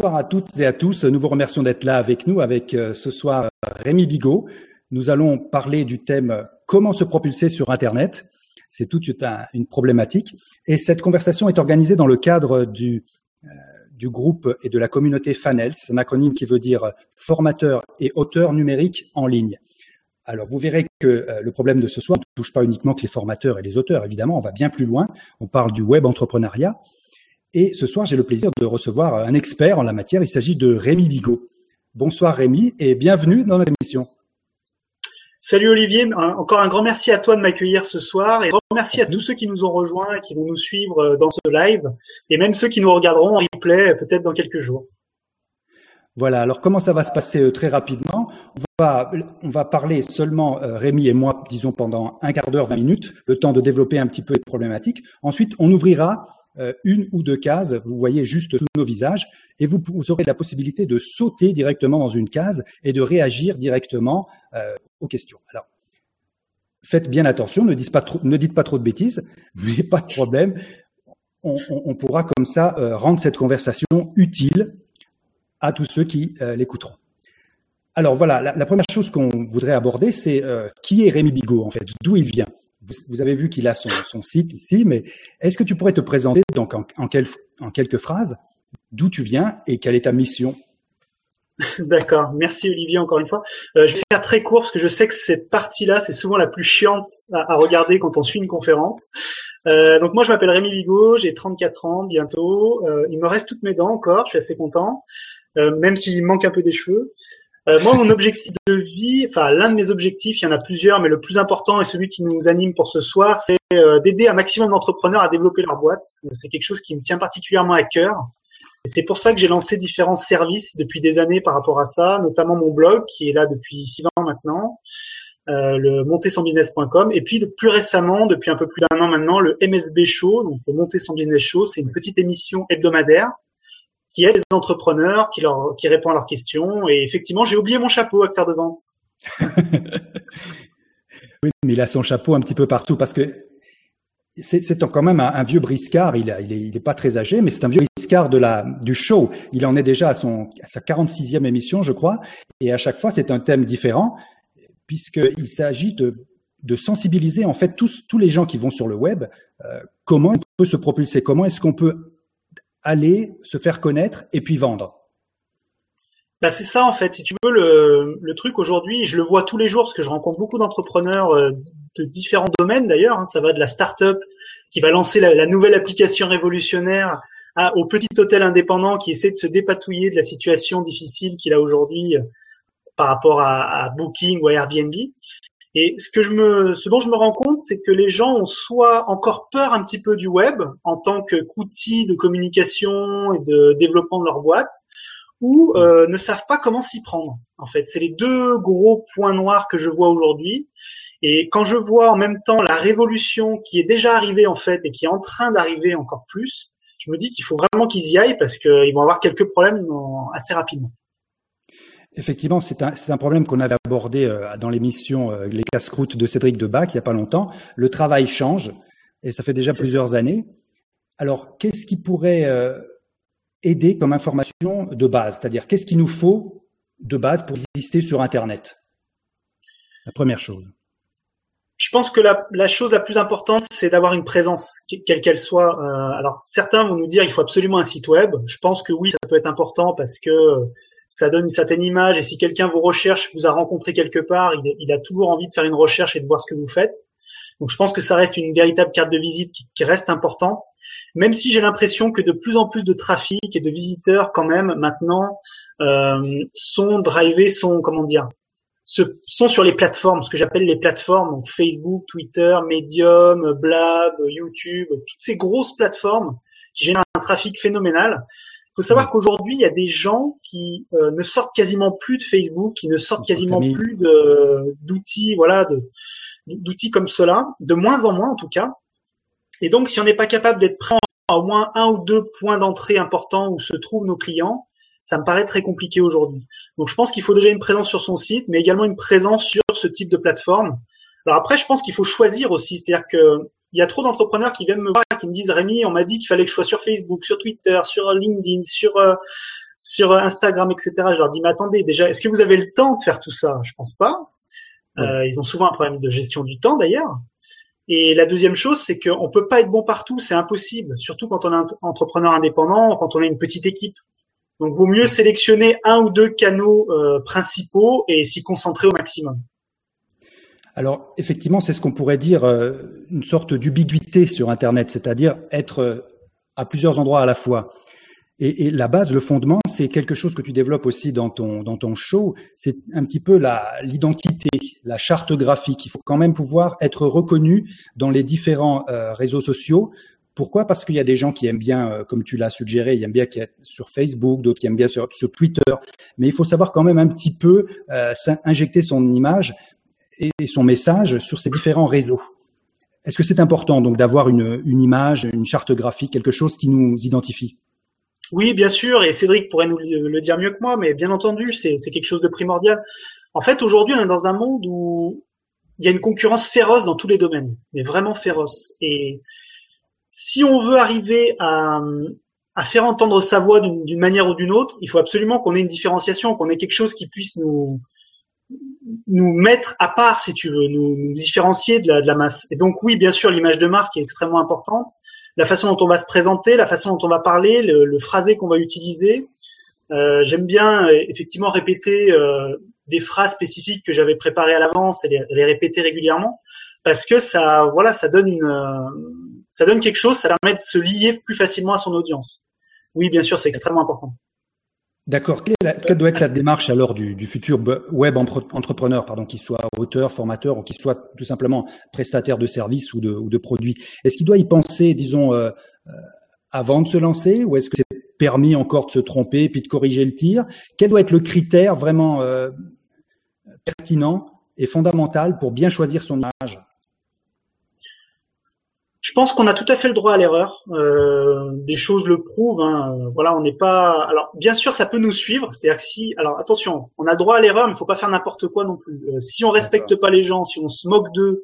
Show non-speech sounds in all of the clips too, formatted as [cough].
Bonsoir à toutes et à tous. Nous vous remercions d'être là avec nous, avec euh, ce soir Rémi Bigot. Nous allons parler du thème comment se propulser sur Internet. C'est toute une problématique. Et cette conversation est organisée dans le cadre du, euh, du groupe et de la communauté FANEL. C'est un acronyme qui veut dire formateur et auteur numérique en ligne. Alors, vous verrez que euh, le problème de ce soir ne touche pas uniquement que les formateurs et les auteurs. Évidemment, on va bien plus loin. On parle du web entrepreneuriat. Et ce soir, j'ai le plaisir de recevoir un expert en la matière. Il s'agit de Rémi Bigot. Bonsoir Rémi et bienvenue dans notre émission. Salut Olivier, encore un grand merci à toi de m'accueillir ce soir et merci à tous ceux qui nous ont rejoints et qui vont nous suivre euh, dans ce live et même ceux qui nous regarderont en replay euh, peut-être dans quelques jours. Voilà, alors comment ça va se passer euh, très rapidement? On va, on va parler seulement, Rémi et moi, disons pendant un quart d'heure, 20 minutes, le temps de développer un petit peu les problématiques. Ensuite, on ouvrira euh, une ou deux cases, vous voyez juste tous nos visages, et vous, aurez la possibilité de sauter directement dans une case et de réagir directement euh, aux questions. Alors, faites bien attention, ne dites pas trop, de bêtises, [laughs] mais pas de problème. On, pourra comme ça euh, rendre cette conversation utile à tous ceux qui l'écouteront. Alors voilà, la, première chose qu'on voudrait aborder, c'est qui est Rémi Bigot en fait, d'où il vient? Vous avez vu qu'il a son, site ici, mais est-ce que tu pourrais te présenter donc en, quelques phrases d'où tu viens et quelle est ta mission? [laughs] D'accord, merci Olivier encore une fois. Euh, je vais faire très court parce que je sais que cette partie-là, c'est souvent la plus chiante à, regarder quand on suit une conférence. Euh, donc moi, je m'appelle Rémi Vigo, j'ai 34 ans bientôt. Euh, il me reste toutes mes dents encore, je suis assez content, même s'il manque un peu des cheveux. Euh, moi, mon objectif de vie, enfin l'un de mes objectifs, il y en a plusieurs, mais le plus important et celui qui nous anime pour ce soir, c'est euh, d'aider un maximum d'entrepreneurs à développer leur boîte. C'est quelque chose qui me tient particulièrement à cœur. C'est pour ça que j'ai lancé différents services depuis des années par rapport à ça, notamment mon blog qui est là depuis six ans maintenant, euh, le montersonbusiness.com, et puis plus récemment, depuis un peu plus d'un an maintenant, le MSB Show, donc le Monter son Business Show, c'est une petite émission hebdomadaire qui aide les entrepreneurs, qui leur, qui répond à leurs questions. Et effectivement, j'ai oublié mon chapeau, acteur de vente. [laughs] oui, mais il a son chapeau un petit peu partout parce que c'est quand même un, vieux briscard. Il, a, il, est, pas très âgé, mais c'est un vieux briscard de la, du show. Il en est déjà à, son, sa 46e émission, je crois. Et à chaque fois, c'est un thème différent puisqu'il s'agit de, de sensibiliser en fait tous, tous les gens qui vont sur le web. Euh, comment on peut se propulser Comment est-ce qu'on peut aller se faire connaître et puis vendre bah c'est ça en fait, si tu veux le, truc aujourd'hui, je le vois tous les jours parce que je rencontre beaucoup d'entrepreneurs euh, de différents domaines d'ailleurs. Hein. ça va de la start-up qui va lancer la, nouvelle application révolutionnaire au petit hôtel indépendant qui essaie de se dépatouiller de la situation difficile qu'il a aujourd'hui euh, par rapport à, à, Booking ou à Airbnb. Et ce dont je me rends compte, c'est que les gens ont soit encore peur un petit peu du web en tant qu'outil de communication et de développement de leur boîte, ou euh, ne savent pas comment s'y prendre. En fait, c'est les deux gros points noirs que je vois aujourd'hui. Et quand je vois en même temps la révolution qui est déjà arrivée en fait et qui est en train d'arriver encore plus, je me dis qu'il faut vraiment qu'ils y aillent parce qu'ils vont avoir quelques problèmes assez rapidement. Effectivement, c'est un, un, problème qu'on avait abordé euh, dans l'émission euh, Les casse-croûtes de Cédric Debac il n'y a pas longtemps. Le travail change et ça fait déjà plusieurs années. Alors, qu'est-ce qui pourrait euh, aider comme information de base? C'est-à-dire, qu'est-ce qu'il nous faut de base pour exister sur Internet? La première chose. Je pense que la, la chose la plus importante, c'est d'avoir une présence, quelle qu'elle soit. alors, certains vont nous dire il faut absolument un site web. Je pense que oui, ça peut être important parce que ça donne une certaine image. Et si quelqu'un vous recherche, vous a rencontré quelque part, il, a toujours envie de faire une recherche et de voir ce que vous faites. Donc je pense que ça reste une véritable carte de visite qui, reste importante, même si j'ai l'impression que de plus en plus de trafic et de visiteurs quand même maintenant euh, sont drivés, sont comment dire, sont sur les plateformes, ce que j'appelle les plateformes, donc Facebook, Twitter, Medium, Blab, YouTube, toutes ces grosses plateformes qui génèrent un trafic phénoménal faut savoir qu'aujourd'hui, il y a des gens qui euh, ne sortent quasiment plus de Facebook, qui ne sortent quasiment plus d'outils, voilà, d'outils comme cela, de moins en moins en tout cas. Et donc, si on n'est pas capable d'être prêt à au moins un ou deux points d'entrée importants où se trouvent nos clients, ça me paraît très compliqué aujourd'hui. Donc, je pense qu'il faut déjà une présence sur son site, mais également une présence sur ce type de plateforme. Alors après, je pense qu'il faut choisir aussi, c'est-à-dire que il y a trop d'entrepreneurs qui viennent me voir, qui me disent Rémi, on m'a dit qu'il fallait que je sois sur Facebook, sur Twitter, sur LinkedIn, sur euh, sur Instagram, etc. Je leur dis, mais attendez, déjà, est-ce que vous avez le temps de faire tout ça? Je pense pas. Euh, ils ont souvent un problème de gestion du temps d'ailleurs. Et la deuxième chose, c'est qu'on peut pas être bon partout, c'est impossible, surtout quand on est un entrepreneur indépendant, quand on a une petite équipe. Donc, vaut mieux sélectionner un ou deux canaux euh, principaux et s'y concentrer au maximum. Alors, effectivement, c'est ce qu'on pourrait dire euh, une sorte d'ubiquité sur Internet, c'est-à-dire être euh, à plusieurs endroits à la fois. Et, la base, le fondement, c'est quelque chose que tu développes aussi dans ton show. C'est un petit peu l'identité, la charte graphique. Il faut quand même pouvoir être reconnu dans les différents euh, réseaux sociaux. Pourquoi? Parce qu'il y a des gens qui aiment bien, comme tu l'as suggéré, ils aiment bien sur Facebook, d'autres qui aiment bien sur, Twitter. Mais il faut savoir quand même un petit peu injecter son image et son message sur ces différents réseaux. Est-ce que c'est important donc d'avoir une, image, une charte graphique, quelque chose qui nous identifie? Oui, bien sûr, et Cédric pourrait nous le dire mieux que moi, mais bien entendu, c'est quelque chose de primordial. En fait, aujourd'hui, on est dans un monde où il y a une concurrence féroce dans tous les domaines, mais vraiment féroce. Et si on veut arriver à faire entendre sa voix d'une manière ou d'une autre, il faut absolument qu'on ait une différenciation, qu'on ait quelque chose qui puisse nous nous mettre à part, si tu veux, nous, différencier de la, masse. Et donc oui, bien sûr, l'image de marque est extrêmement importante la façon dont on va se présenter, la façon dont on va parler, le, phrasé qu'on va utiliser. Euh, j'aime bien euh, effectivement répéter euh, des phrases spécifiques que j'avais préparées à l'avance et les, répéter régulièrement parce que ça, voilà, ça donne ça donne quelque chose, ça permet de se lier plus facilement à son audience. Oui, bien sûr, c'est extrêmement important. D'accord. Quelle, doit être la démarche alors du, futur web entrepreneur, pardon, qu'il soit auteur, formateur ou qu'il soit tout simplement prestataire de services ou de, produits? Est-ce qu'il doit y penser, disons, euh, euh, avant de se lancer ou est-ce que c'est permis encore de se tromper puis de corriger le tir? Quel doit être le critère vraiment euh, pertinent et fondamental pour bien choisir son image? Pense qu'on a tout à fait le droit à l'erreur. Euh, des choses le prouvent. Hein. Voilà, on n'est pas. Alors, bien sûr, ça peut nous suivre. C'est-à-dire que si, alors attention, on a le droit à l'erreur, mais il faut pas faire n'importe quoi non plus. Euh, si on respecte pas les gens, si on se moque d'eux,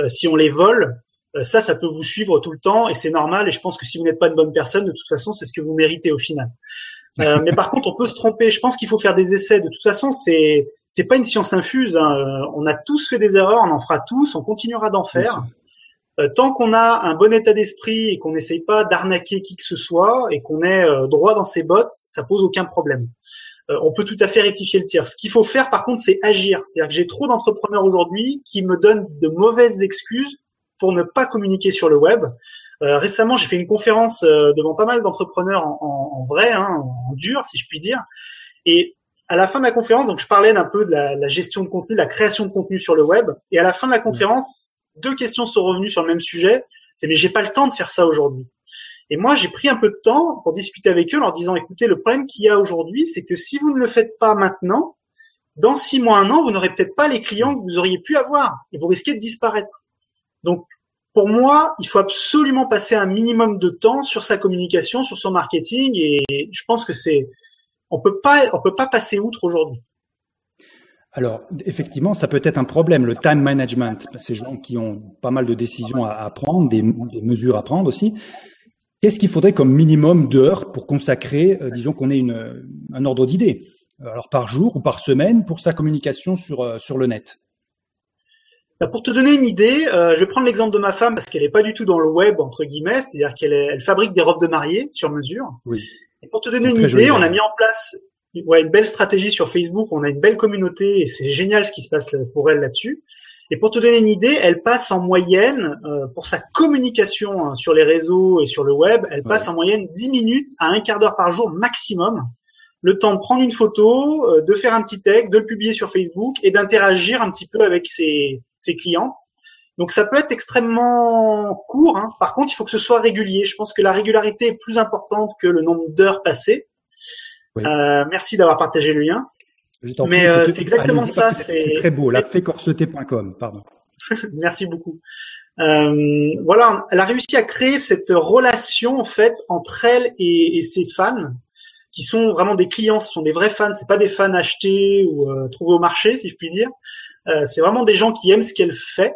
euh, si on les vole, euh, ça, ça peut vous suivre tout le temps et c'est normal. Et je pense que si vous n'êtes pas une bonne personne, de toute façon, c'est ce que vous méritez au final. [laughs] mais par contre, on peut se tromper. Je pense qu'il faut faire des essais. De toute façon, c'est c'est pas une science infuse. Hein. On a tous fait des erreurs, on en fera tous, on continuera d'en faire. Euh, tant qu'on a un bon état d'esprit et qu'on n'essaye pas d'arnaquer qui que ce soit et qu'on est euh, droit dans ses bottes, ça pose aucun problème. Euh, on peut tout à fait rectifier le tir. Ce qu'il faut faire, par contre, c'est agir. C'est-à-dire que j'ai trop d'entrepreneurs aujourd'hui qui me donnent de mauvaises excuses pour ne pas communiquer sur le web. récemment, j'ai fait une conférence devant pas mal d'entrepreneurs en, vrai, hein, en dur, si je puis dire. Et à la fin de la conférence, donc je parlais d'un peu de la, la, gestion de contenu, de la création de contenu sur le web. Et à la fin de la conférence, deux questions sont revenues sur le même sujet. C'est mais j'ai pas le temps de faire ça aujourd'hui. Et moi, j'ai pris un peu de temps pour discuter avec eux, en leur disant écoutez, le problème qu'il y a aujourd'hui, c'est que si vous ne le faites pas maintenant, dans six mois, un an, vous n'aurez peut-être pas les clients que vous auriez pu avoir et vous risquez de disparaître. Donc, pour moi, il faut absolument passer un minimum de temps sur sa communication, sur son marketing, et je pense que c'est, on peut pas, on peut pas passer outre aujourd'hui. Alors, effectivement, ça peut être un problème, le time management. Ces gens qui ont pas mal de décisions à, prendre, des, mesures à prendre aussi. Qu'est-ce qu'il faudrait comme minimum d'heures pour consacrer, euh, disons qu'on ait une, un ordre d'idée, alors par jour ou par semaine pour sa communication sur, euh, sur le net? Pour te donner une idée, euh, je vais prendre l'exemple de ma femme parce qu'elle n'est pas du tout dans le web entre guillemets, c'est-à-dire qu'elle elle fabrique des robes de mariée sur mesure. Oui. Et pour te donner une idée, on a mis en place ouais, une belle stratégie sur Facebook, on a une belle communauté et c'est génial ce qui se passe pour elle là-dessus. Et pour te donner une idée, elle passe en moyenne, euh, pour sa communication hein, sur les réseaux et sur le web, elle passe en moyenne 10 minutes à un quart d'heure par jour maximum, le temps de prendre une photo, euh, de faire un petit texte, de le publier sur Facebook et d'interagir un petit peu avec ses, ses, clientes. Donc ça peut être extrêmement court, hein. par contre il faut que ce soit régulier. Je pense que la régularité est plus importante que le nombre d'heures passées. Euh, merci d'avoir partagé le lien. Mais euh, c'est exactement ça. C'est très beau, la fécorseté.com, pardon. [laughs] merci beaucoup. Euh, voilà, elle a réussi à créer cette relation en fait entre elle et, et, ses fans, qui sont vraiment des clients, ce sont des vrais fans, c'est pas des fans achetés ou euh, trouvés au marché, si je puis dire. Euh, c'est vraiment des gens qui aiment ce qu'elle fait.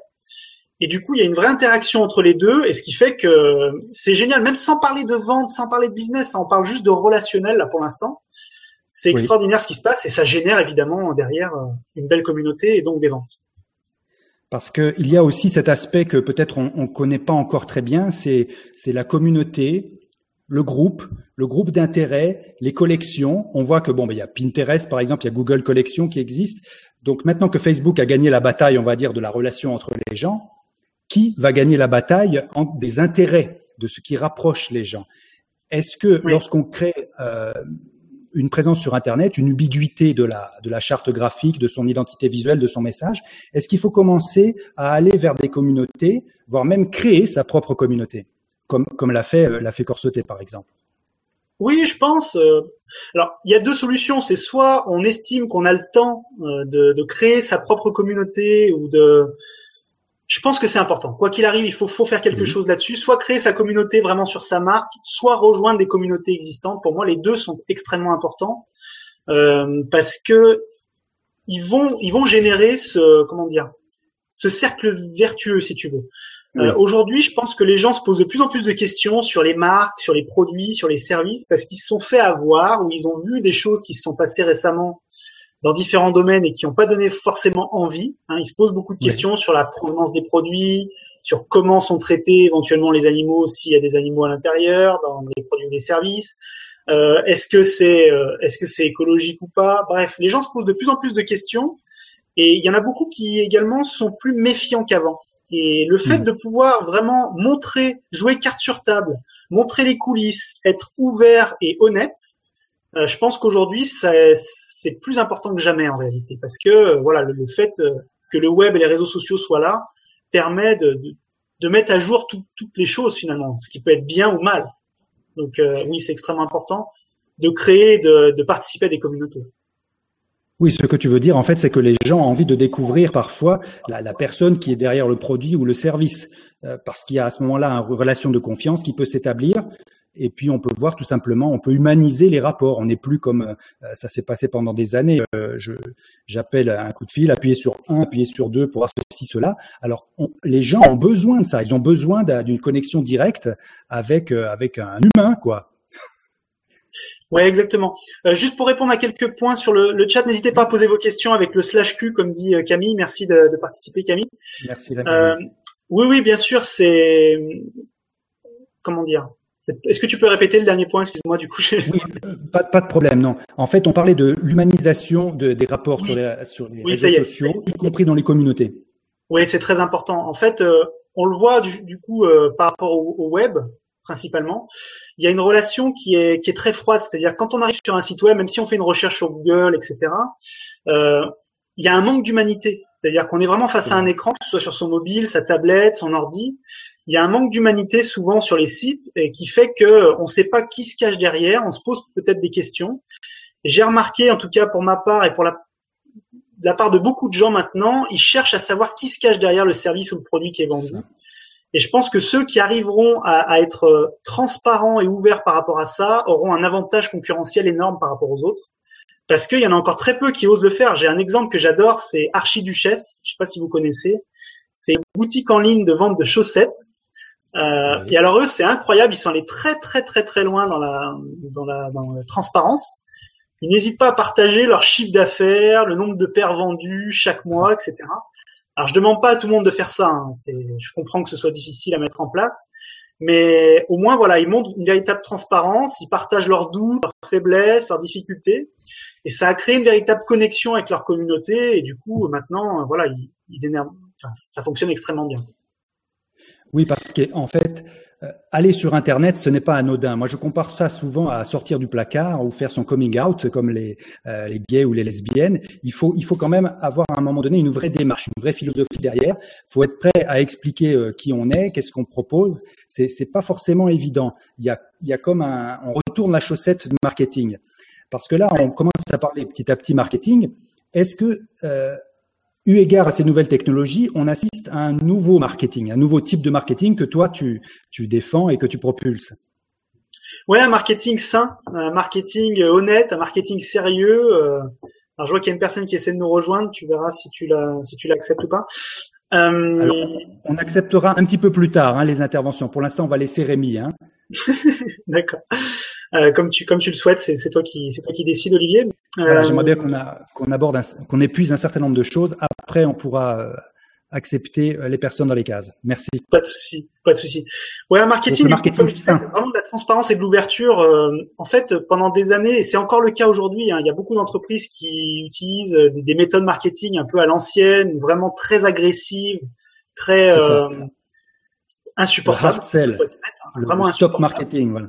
Et du coup, il y a une vraie interaction entre les deux, et ce qui fait que c'est génial, même sans parler de vente, sans parler de business, on parle juste de relationnel là pour l'instant. C'est extraordinaire ce qui se passe et ça génère évidemment derrière une belle communauté et donc des ventes. Parce qu'il y a aussi cet aspect que peut-être on ne connaît pas encore très bien, c'est la communauté, le groupe, le groupe d'intérêt, les collections. On voit que bon, ben, il y a Pinterest par exemple, il y a Google Collections qui existe. Donc maintenant que Facebook a gagné la bataille, on va dire, de la relation entre les gens, qui va gagner la bataille des intérêts, de ce qui rapproche les gens? Est-ce que lorsqu'on crée euh, une présence sur Internet, une ubiquité de la, charte graphique, de son identité visuelle, de son message, est-ce qu'il faut commencer à aller vers des communautés, voire même créer sa propre communauté, comme, comme l'a fait, euh, l'a fait Corseté par exemple? Oui, je pense. Euh, alors, il y a deux solutions. C'est soit on estime qu'on a le temps de, de, créer sa propre communauté ou de, je pense que c'est important. Quoi qu'il arrive, il faut, faut faire quelque mhm. chose là-dessus. Soit créer sa communauté vraiment sur sa marque, soit rejoindre des communautés existantes. Pour moi, les deux sont extrêmement importants euh, parce que ils vont, ils vont générer ce, comment dire, ce cercle vertueux, si tu veux. Euh, aujourd'hui, je pense que les gens se posent de plus en plus de questions sur les marques, sur les produits, sur les services, parce qu'ils se sont fait avoir ou ils ont vu des choses qui se sont passées récemment dans différents domaines et qui n'ont pas donné forcément envie. Hein. Ils se posent beaucoup de questions sur la provenance des produits, sur comment sont traités éventuellement les animaux s'il y a des animaux à l'intérieur, dans les produits ou les services. Euh, est-ce que c'est euh, est-ce que c'est écologique ou pas? Bref, les gens se posent de plus en plus de questions et il y en a beaucoup qui également sont plus méfiants qu'avant. Et le fait mmh. de pouvoir vraiment montrer, jouer carte sur table, montrer les coulisses, être ouvert et honnête, euh, je pense qu'aujourd'hui, c'est plus important que jamais en réalité, parce que euh, voilà, le, fait euh, que le web et les réseaux sociaux soient là permet de, mettre à jour toutes les choses finalement, ce qui peut être bien ou mal. Donc oui, c'est extrêmement important de créer, de, participer à des communautés. Oui, ce que tu veux dire, en fait, c'est que les gens ont envie de découvrir parfois la personne qui est derrière le produit ou le service, parce qu'il y a à ce moment-là une relation de confiance qui peut s'établir et puis on peut voir tout simplement, on peut humaniser les rapports. On n'est plus comme euh, ça s'est passé pendant des années. Euh, j'appelle un coup de fil, appuyer sur un, appuyer sur deux pour voir ceci, cela. Alors les gens ont besoin de ça. Ils ont besoin d'une connexion directe avec euh, avec un humain, quoi. Oui, exactement. juste pour répondre à quelques points sur le, le chat, n'hésitez pas à poser vos questions avec le slash Q, comme dit Camille. Merci de, de participer, Camille. Merci. oui, oui, bien sûr, c'est comment dire? Est-ce que tu peux répéter le dernier point? Excuse-moi, du coup. Oui, pas, pas, de problème, non. En fait, on parlait de l'humanisation de, des rapports sur les, sur les réseaux sociaux, y compris dans les communautés. Oui, c'est très important. En fait, euh, on le voit du, du coup euh, par rapport au, web principalement. Il y a une relation qui est, qui est très froide, c'est-à-dire quand on arrive sur un site web, même si on fait une recherche sur Google, etc., euh, il y a un manque d'humanité. C'est-à-dire qu'on est vraiment face à un écran, que ce soit sur son mobile, sa tablette, son ordi, il y a un manque d'humanité souvent sur les sites et qui fait que on ne sait pas qui se cache derrière, on se pose peut-être des questions. J'ai remarqué, en tout cas pour ma part et pour la, la part de beaucoup de gens maintenant, ils cherchent à savoir qui se cache derrière le service ou le produit qui est vendu. Et je pense que ceux qui arriveront à, à, être euh, transparents et ouverts par rapport à ça auront un avantage concurrentiel énorme par rapport aux autres. Parce qu'il y en a encore très peu qui osent le faire. J'ai un exemple que j'adore, c'est Archiduchesse. Je ne sais pas si vous connaissez. C'est une boutique en ligne de vente de chaussettes euh, et alors eux, c'est incroyable, ils sont allés très très très très loin dans la dans la, dans la transparence. Ils n'hésitent pas à partager leur chiffre d'affaires, le nombre de paires vendues chaque mois, etc. Alors je demande pas à tout le monde de faire ça. Hein. je comprends que ce soit difficile à mettre en place, mais au moins voilà, ils montrent une véritable transparence, ils partagent leurs doutes, leurs faiblesses, leurs difficultés, et ça a créé une véritable connexion avec leur communauté. Et du coup, maintenant, voilà, ils, ils énervent, enfin, ça fonctionne extrêmement bien. Oui, parce qu'en fait, euh, aller sur Internet, ce n'est pas anodin. Moi, je compare ça souvent à sortir du placard ou faire son coming out, comme les, euh, gays ou les lesbiennes. Il faut, il faut quand même avoir à un moment donné une vraie démarche, une vraie philosophie derrière. Il faut être prêt à expliquer euh, qui on est, qu'est-ce qu'on propose. C'est, pas forcément évident. Il y a, comme un, on retourne la chaussette de marketing, parce que là, on commence à parler petit à petit marketing. Est-ce que eu égard à ces nouvelles technologies, on assiste à un nouveau marketing, un nouveau type de marketing que toi, tu, tu défends et que tu propulses. Oui, un marketing sain, un marketing honnête, un marketing sérieux. Euh, alors, je vois qu'il y a une personne qui essaie de nous rejoindre. Tu verras si tu la, si tu l'acceptes ou pas. Euh... on acceptera un petit peu plus tard hein, les interventions. Pour l'instant, on va laisser Rémi. Hein. [laughs] D'accord. Euh, comme tu comme tu le souhaites, c'est toi qui c'est toi qui décide, Olivier. J'aimerais bien qu'on qu'on aborde, qu'on épuise un certain nombre de choses. Après, on pourra accepter les personnes dans les cases. Merci. Pas de souci, pas de souci. Ouais, un marketing, marketing vraiment de la transparence et de l'ouverture. en fait, pendant des années, et c'est encore le cas aujourd'hui, hein, il y a beaucoup d'entreprises qui utilisent des, des, méthodes marketing un peu à l'ancienne, vraiment très agressives, très insupportable. Le hard le, vraiment stop marketing. Voilà.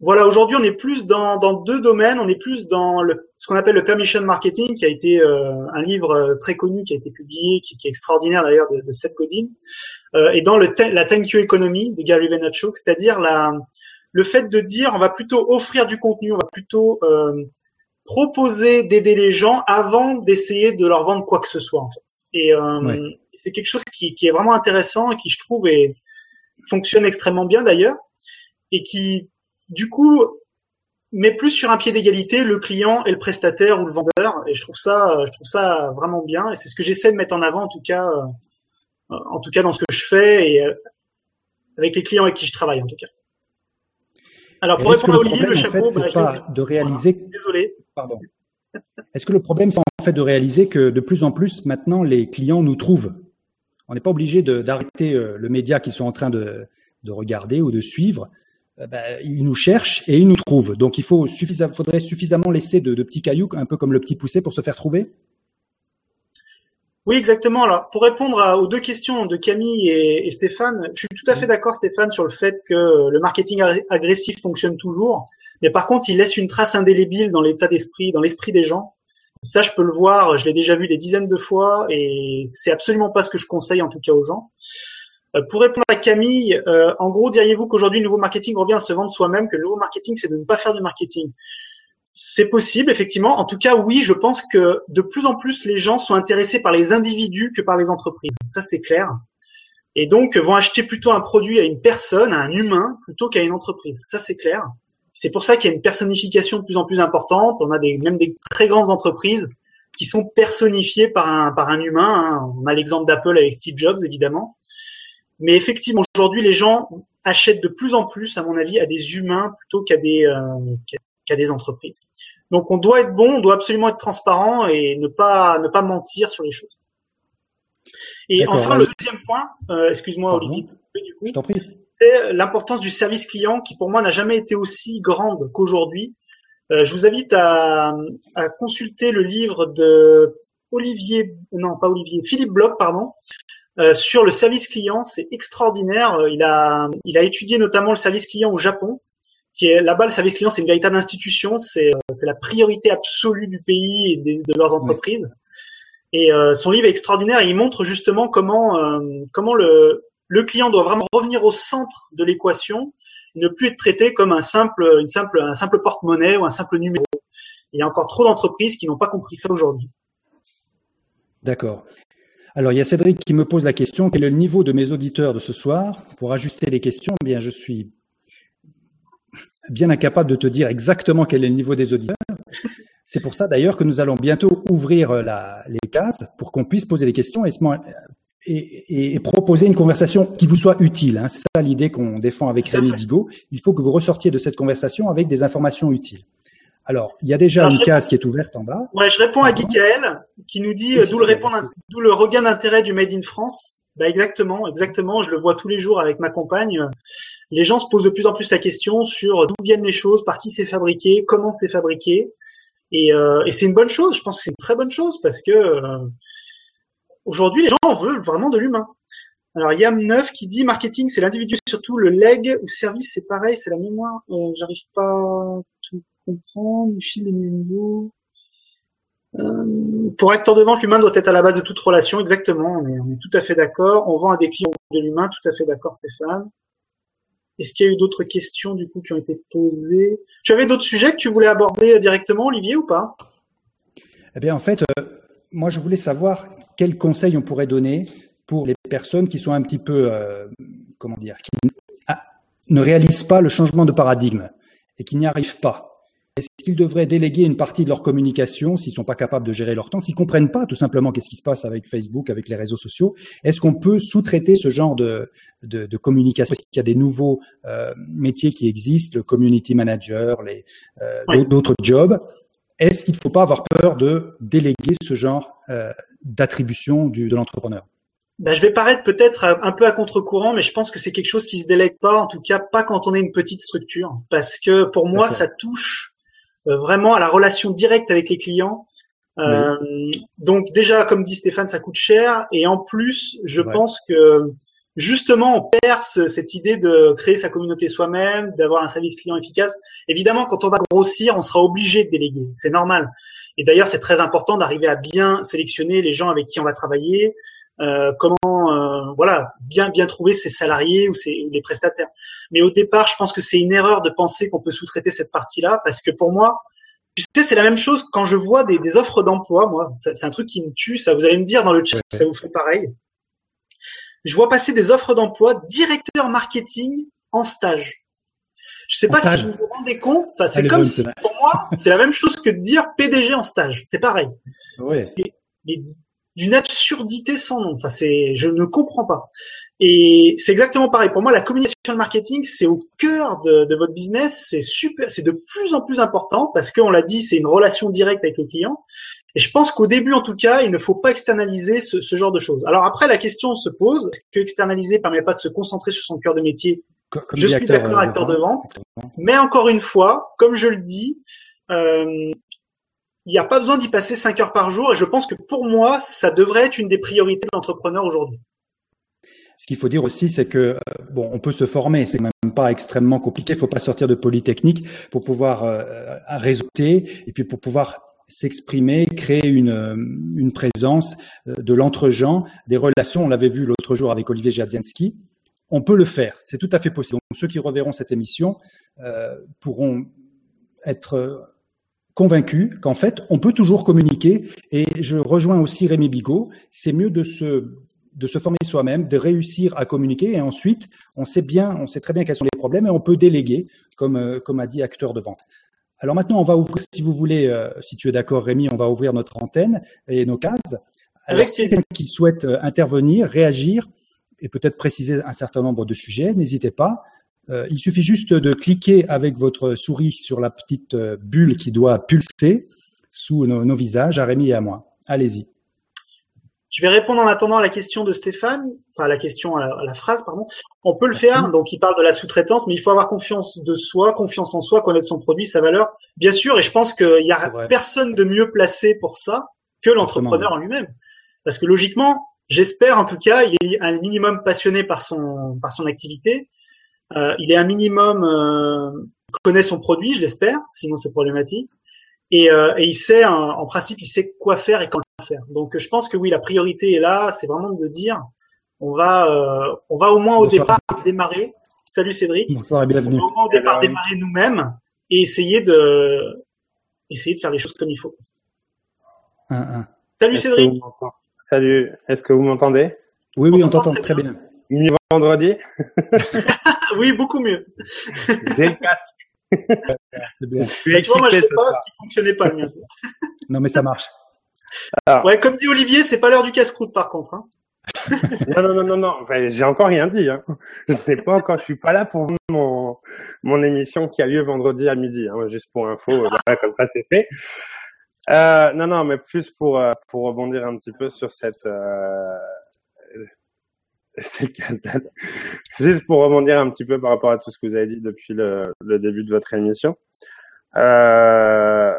Voilà, aujourd'hui, on est plus dans, dans, deux domaines. On est plus dans le, ce qu'on appelle le permission marketing, qui a été euh, un livre euh, très connu, qui a été publié, qui, qui est extraordinaire d'ailleurs de, de, Seth Godin, euh, et dans le la thank you economy de Gary Vaynerchuk, c'est-à-dire la, le fait de dire, on va plutôt offrir du contenu, on va plutôt euh, proposer d'aider les gens avant d'essayer de leur vendre quoi que ce soit en fait. Et euh, c'est quelque chose qui, qui, est vraiment intéressant et qui, je trouve, est, fonctionne extrêmement bien d'ailleurs, et qui, du coup, met plus sur un pied d'égalité le client et le prestataire ou le vendeur. Et je trouve ça, je trouve ça vraiment bien. Et c'est ce que j'essaie de mettre en avant, en tout cas, euh, en tout cas dans ce que je fais et euh, avec les clients avec qui je travaille, en tout cas. Alors pour répondre à Olivier, le chapeau, bah, pas de réaliser. Désolé. Pardon. Est-ce que le problème, c'est en fait de réaliser que de plus en plus maintenant les clients nous trouvent? On n'est pas obligé d'arrêter euh, le média qu'ils sont en train de, regarder ou de suivre. Euh, ben, ils nous cherchent et ils nous trouvent. Donc il faut faudrait suffisamment laisser de, petits cailloux, un peu comme le petit poussé, pour se faire trouver? Oui, exactement. Alors, pour répondre aux deux questions de Camille et, Stéphane, je suis tout à fait d'accord, Stéphane, sur le fait que le marketing agressif fonctionne toujours, mais par contre, il laisse une trace indélébile dans l'état d'esprit, dans l'esprit des gens. Ça, je peux le voir, je l'ai déjà vu des dizaines de fois et c'est absolument pas ce que je conseille en tout cas aux gens. Euh, pour répondre à Camille, euh, en gros, diriez-vous qu'aujourd'hui, le nouveau marketing revient à se vendre soi-même, que le nouveau marketing, c'est de ne pas faire du marketing? C'est possible, effectivement. En tout cas, oui, je pense que de plus en plus, les gens sont intéressés par les individus que par les entreprises. Ça, c'est clair. Et donc, vont acheter plutôt un produit à une personne, à un humain, plutôt qu'à une entreprise. Ça, c'est clair. C'est pour ça qu'il y a une personnification de plus en plus importante. On a même des très grandes entreprises qui sont personnifiées par un, par un humain. Hein. On a l'exemple d'Apple avec Steve Jobs, évidemment. Mais effectivement, aujourd'hui, les gens achètent de plus en plus, à mon avis, à des humains plutôt qu'à des, euh, qu'à des entreprises. Donc, on doit être bon, on doit absolument être transparent et ne pas, ne pas mentir sur les choses. Et enfin, le deuxième point, euh, excuse-moi, Olivier. Je t'en prie c'est l'importance du service client qui pour moi n'a jamais été aussi grande qu'aujourd'hui. Euh, je vous invite à, à, consulter le livre de Olivier, non pas Olivier, Philippe Bloch, pardon, euh, sur le service client. C'est extraordinaire. Il a, il a étudié notamment le service client au Japon, qui est là-bas le service client, c'est une véritable institution, c'est c'est la priorité absolue du pays et de, de leurs entreprises. Et euh, son livre est extraordinaire. Et il montre justement comment euh, comment le le client doit vraiment revenir au centre de l'équation, ne plus être traité comme un simple, une simple, un simple porte-monnaie ou un simple numéro. Il y a encore trop d'entreprises qui n'ont pas compris ça aujourd'hui. D'accord. Alors, il y a Cédric qui me pose la question quel est le niveau de mes auditeurs de ce soir? Pour ajuster les questions, eh bien, je suis bien incapable de te dire exactement quel est le niveau des auditeurs. C'est pour ça d'ailleurs que nous allons bientôt ouvrir la, les cases pour qu'on puisse poser des questions et et, proposer une conversation qui vous soit utile. Hein. C'est ça l'idée qu'on défend avec Rémi Bigot. Il faut que vous ressortiez de cette conversation avec des informations utiles. Alors, il y a déjà une case qui est ouverte en bas. Ouais, je réponds à Guicaël qui nous dit d'où le, d'où le regain d'intérêt du Made in France. Bah exactement, exactement. Je le vois tous les jours avec ma compagne. Les gens se posent de plus en plus la question sur d'où viennent les choses, par qui c'est fabriqué, comment c'est fabriqué. Et, euh, et c'est une bonne chose. Je pense que c'est une très bonne chose parce que euh, Aujourd'hui, les gens veulent vraiment de l'humain. Alors Yam9 qui dit marketing, c'est l'individu surtout, le leg ou service, c'est pareil, c'est la mémoire. Euh, J'arrive pas tout comprendre. Fil les niveaux. Euh, pour acteur de vente, l'humain doit être à la base de toute relation, exactement. On est, on est tout à fait d'accord. On vend à des clients de l'humain, tout à fait d'accord, Stéphane. Est-ce qu'il y a eu d'autres questions du coup qui ont été posées? Tu avais d'autres sujets que tu voulais aborder directement, Olivier, ou pas? Eh bien, en fait, euh, moi, je voulais savoir quels conseils on pourrait donner pour les personnes qui sont un petit peu, euh, comment dire, qui ne réalisent pas le changement de paradigme et qui n'y arrivent pas. Est-ce qu'ils devraient déléguer une partie de leur communication s'ils ne sont pas capables de gérer leur temps, s'ils ne comprennent pas tout simplement qu'est-ce qui se passe avec Facebook, avec les réseaux sociaux? Est-ce qu'on peut sous-traiter ce genre de, de, de communication? Est-ce qu'il y a des nouveaux euh, métiers qui existent, le community manager, les euh, d'autres jobs? Est-ce qu'il ne faut pas avoir peur de déléguer ce genre euh, d'attribution de l'entrepreneur? Ben, je vais paraître peut-être un peu à contre-courant, mais je pense que c'est quelque chose qui se délègue pas, en tout cas pas quand on est une petite structure, parce que pour moi ça touche vraiment à la relation directe avec les clients. Euh, donc déjà, comme dit Stéphane, ça coûte cher, et en plus, je pense que justement, on perd cette idée de créer sa communauté soi-même, d'avoir un service client efficace. Évidemment, quand on va grossir, on sera obligé de déléguer, c'est normal. Et d'ailleurs, c'est très important d'arriver à bien sélectionner les gens avec qui on va travailler, euh, comment, euh, voilà, bien bien trouver ses salariés ou, ses, les prestataires. Mais au départ, je pense que c'est une erreur de penser qu'on peut sous-traiter cette partie-là, parce que pour moi, tu sais, c'est la même chose quand je vois des, des offres d'emploi. Moi, c'est un truc qui me tue. Ça, vous allez me dire dans le chat, ça vous fait pareil je vois passer des offres d'emploi directeur marketing en stage. Je sais pas si vous vous rendez compte. c'est comme si, pour moi, c'est la même chose que de dire PDG en stage. C'est pareil. C'est d'une absurdité sans nom. Enfin, c'est, je ne comprends pas. Et c'est exactement pareil. Pour moi, la communication de marketing, c'est au cœur de, de votre business. C'est super, c'est de plus en plus important parce qu'on l'a dit, c'est une relation directe avec le client. Et je pense qu'au début, en tout cas, il ne faut pas externaliser ce, ce, genre de choses. Alors après, la question se pose est-ce que externaliser permet pas de se concentrer sur son cœur de métier? Comme Je suis d'accord, acteur de vente. Mais encore une fois, comme je le dis, euh, il n'y a pas besoin d'y passer 5 heures par jour. Et je pense que pour moi, ça devrait être une des priorités de l'entrepreneur aujourd'hui. Ce qu'il faut dire aussi, c'est que euh, bon, on peut se former, c'est même pas extrêmement compliqué. Il faut pas sortir de polytechnique pour pouvoir euh, et puis pour pouvoir s'exprimer, créer une, euh, une présence euh, de l'entre-gens, des relations. On l'avait vu l'autre jour avec Olivier Jadzianski. On peut le faire, c'est tout à fait possible. Donc, ceux qui reverront cette émission pourront être convaincus qu'en fait, on peut toujours communiquer. Et je rejoins aussi Rémi Bigot. C'est mieux de se de se former soi-même, de réussir à communiquer, et ensuite, on sait bien, on sait très bien quels sont les problèmes, et on peut déléguer, comme comme a dit acteur de vente. Alors maintenant, on va ouvrir, si vous voulez, euh, si tu es d'accord, Rémi, on va ouvrir notre antenne et nos cases. Avec quelqu'un qui souhaite euh, intervenir, réagir et peut-être préciser un certain nombre de sujets, n'hésitez pas. Euh, il suffit juste de cliquer avec votre souris sur la petite bulle qui doit pulser sous nos visages, à Rémi et à moi. Allez-y. Je vais répondre en attendant à la question de Stéphane, enfin à la question, à la, phrase, pardon. On peut le faire, donc il parle de la sous-traitance, mais il faut avoir confiance de soi, confiance en soi, connaître son produit, sa valeur. Bien sûr, et je pense qu'il y a personne de mieux placé pour ça que l'entrepreneur en lui-même. Parce que logiquement, j'espère en tout cas, il est un minimum passionné par son, par son activité. Euh, il est un minimum euh, connaît son produit, je l'espère, sinon c'est problématique. Et, euh, et, il sait, en, principe, il sait quoi faire et quand faire. Donc je pense que oui, la priorité est là, c'est vraiment de dire on va euh, on va au moins au départ démarrer. Salut Cédric. Bonsoir et bienvenue. On va au départ démarrer nous-mêmes et essayer de essayer de faire les choses comme il faut. Salut Cédric. Salut. Est-ce que vous m'entendez? Oui, oui, on t'entend très bien. Mieux vendredi [laughs] Oui, beaucoup mieux. J'ai le [laughs] C'est bien. tu vois, moi je sais pas ce qui fonctionnait pas le [laughs] non, mais ça marche. Ouais, comme dit Olivier, c'est pas l'heure du casse-croûte par contre. Hein. non, non, non, non, non. j'ai encore rien dit. Hein. Je sais pas encore. Je suis pas là pour mon mon émission qui a lieu vendredi à midi. Hein, juste pour info, voilà, comme ça c'est fait. Euh, non, non, mais plus pour euh, pour rebondir un petit peu sur cette euh, cette Juste pour rebondir un petit peu par rapport à tout ce que vous avez dit depuis le, début de votre émission. Euh,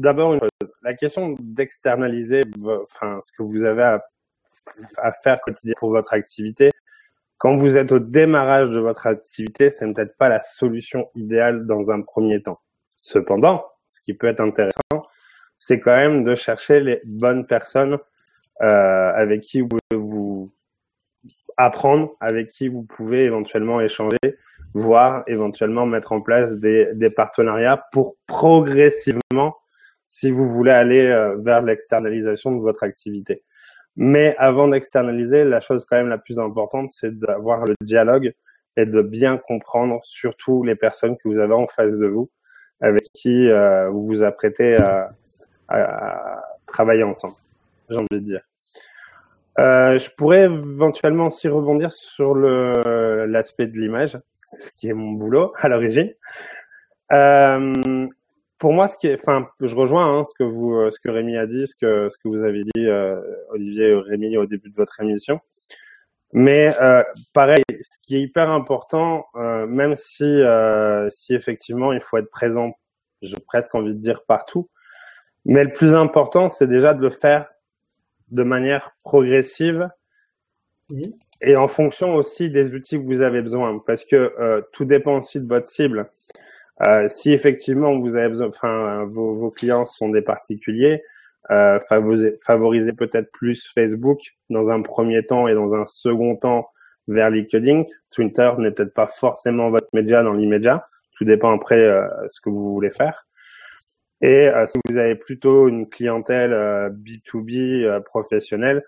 D'abord, la question d'externaliser enfin, ce que vous avez à, faire quotidiennement pour votre activité, quand vous êtes au démarrage de votre activité, c'est peut-être pas la solution idéale dans un premier temps. Cependant, ce qui peut être intéressant, c'est quand même de chercher les bonnes personnes euh, avec qui vous apprendre, avec qui vous pouvez éventuellement échanger, voire éventuellement mettre en place des, des partenariats pour progressivement si vous voulez aller euh, vers l'externalisation de votre activité. Mais avant d'externaliser, la chose quand même la plus importante, c'est d'avoir le dialogue et de bien comprendre surtout les personnes que vous avez en face de vous, avec qui euh, vous vous apprêtez à, à, travailler ensemble, j'ai envie de dire. Euh, je pourrais éventuellement aussi rebondir sur l'aspect de l'image, ce qui est mon boulot à l'origine. Euh, pour moi, ce qui est, enfin, je rejoins hein, ce que vous, ce que Rémi a dit, ce que ce que vous avez dit, euh, Olivier, Rémi, au début de votre émission. Mais euh, pareil, ce qui est hyper important, euh, même si si effectivement il faut être présent, j'ai presque envie de dire partout, mais le plus important, c'est déjà de le faire de manière progressive et en fonction aussi des outils que vous avez besoin, parce que euh, tout dépend aussi de votre cible. Euh, si effectivement vous avez besoin, enfin vos, vos clients sont des particuliers, euh, favoriser, favoriser peut-être plus Facebook dans un premier temps et dans un second temps vers LinkedIn. Twitter n'est peut-être pas forcément votre média dans l'immédiat. Tout dépend après euh, ce que vous voulez faire. Et euh, si vous avez plutôt une clientèle B2B euh, professionnelle,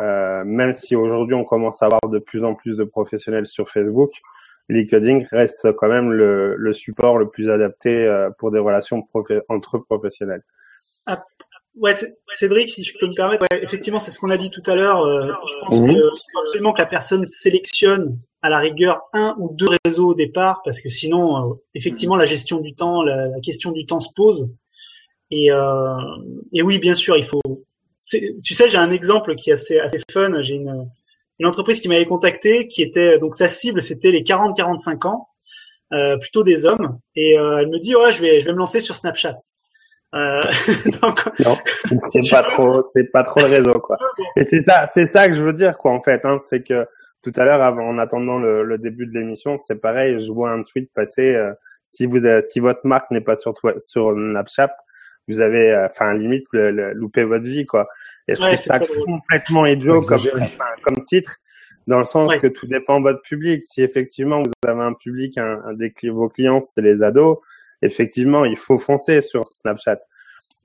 euh, même si aujourd'hui on commence à avoir de plus en plus de professionnels sur Facebook, LinkedIn reste quand même le, le support le plus adapté euh, pour des relations entre professionnels. Ah, ouais, Cédric, si je peux me permettre, ouais, effectivement, c'est ce qu'on a dit tout à l'heure. Euh, je pense qu'il faut absolument que la personne sélectionne à la rigueur un ou deux réseaux au départ, parce que sinon, euh, effectivement, la gestion du temps, la, la question du temps se pose. Et, euh, et oui, bien sûr, il faut. Tu sais, j'ai un exemple qui est assez, assez fun. J'ai une, une entreprise qui m'avait contacté, qui était donc sa cible, c'était les 40-45 ans, euh, plutôt des hommes. Et euh, elle me dit, ouais, je vais, je vais me lancer sur Snapchat. Euh, [laughs] donc, Non, c'est pas [laughs] trop, c'est pas trop le réseau, quoi. Et c'est ça, c'est ça que je veux dire, quoi, en fait, hein, c'est que tout à l'heure, en attendant le, le début de l'émission, c'est pareil, je vois un tweet passer, euh, si vous, avez- si votre marque n'est pas sur, sur Snapchat, vous avez, euh, enfin, limite, le, le- loupé votre vie, quoi. Et je Ouais, trouve ça complètement idiot comme, comme titre, dans le sens Ouais. que tout dépend de votre public. Si effectivement vous avez un public, un, un des vos clients, c'est les ados, effectivement, il faut foncer sur Snapchat.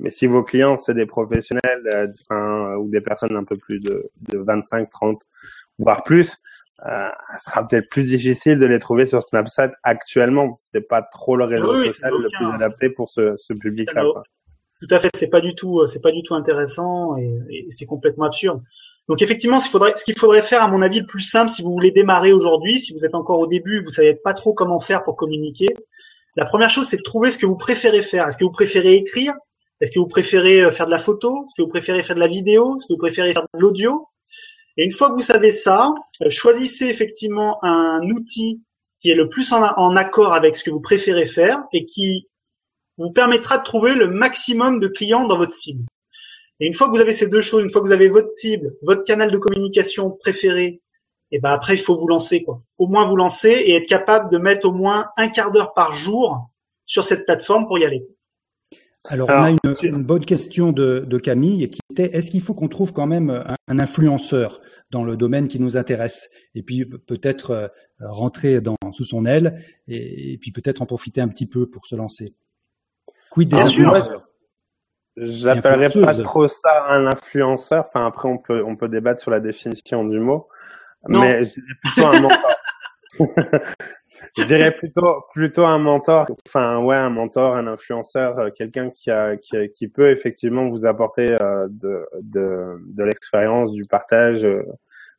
Mais si vos clients, c'est des professionnels, euh, enfin, ou des personnes un peu plus de, de 25, 30, voire plus, euh, ce sera peut-être plus difficile de les trouver sur Snapchat actuellement. C'est pas trop le réseau Oui, social le plus adapté pour ce, ce public-là. Tout à fait, c'est pas du tout, euh, c'est pas du tout intéressant et, c'est complètement absurde. Donc effectivement, ce qu'il faudrait, faire, à mon avis, le plus simple, si vous voulez démarrer aujourd'hui, si vous êtes encore au début, vous savez pas trop comment faire pour communiquer. La première chose, c'est de trouver ce que vous préférez faire. Est-ce que vous préférez écrire? Est-ce que vous préférez euh, faire de la photo? Est-ce que vous préférez faire de la vidéo? Est-ce que vous préférez faire de l'audio? Et une fois que vous savez ça, euh, choisissez effectivement un outil qui est le plus en accord avec ce que vous préférez faire et qui vous permettra de trouver le maximum de clients dans votre cible. Et une fois que vous avez ces deux choses, une fois que vous avez votre cible, votre canal de communication préféré, et ben après il faut vous lancer quoi. Au moins vous lancer et être capable de mettre au moins un quart d'heure par jour sur cette plateforme pour y aller. Alors, Alors, on a une, tu- une bonne question de, de Camille qui était est-ce qu'il faut qu'on trouve quand même un, un influenceur dans le domaine qui nous intéresse? Et puis pe- peut-être euh, rentrer dans, sous son aile et, et puis peut-être en profiter un petit peu pour se lancer Quid des sûr. J'appellerais pas trop ça un influenceur. Enfin, après, on peut, on peut débattre sur la définition du mot. Non. Mais je dirais plutôt un mentor. [laughs] je dirais plutôt, plutôt un mentor. Enfin, ouais, un mentor, un influenceur, euh, quelqu'un qui a, qui a- qui peut effectivement vous apporter euh, de, de, de l'expérience, du partage, euh,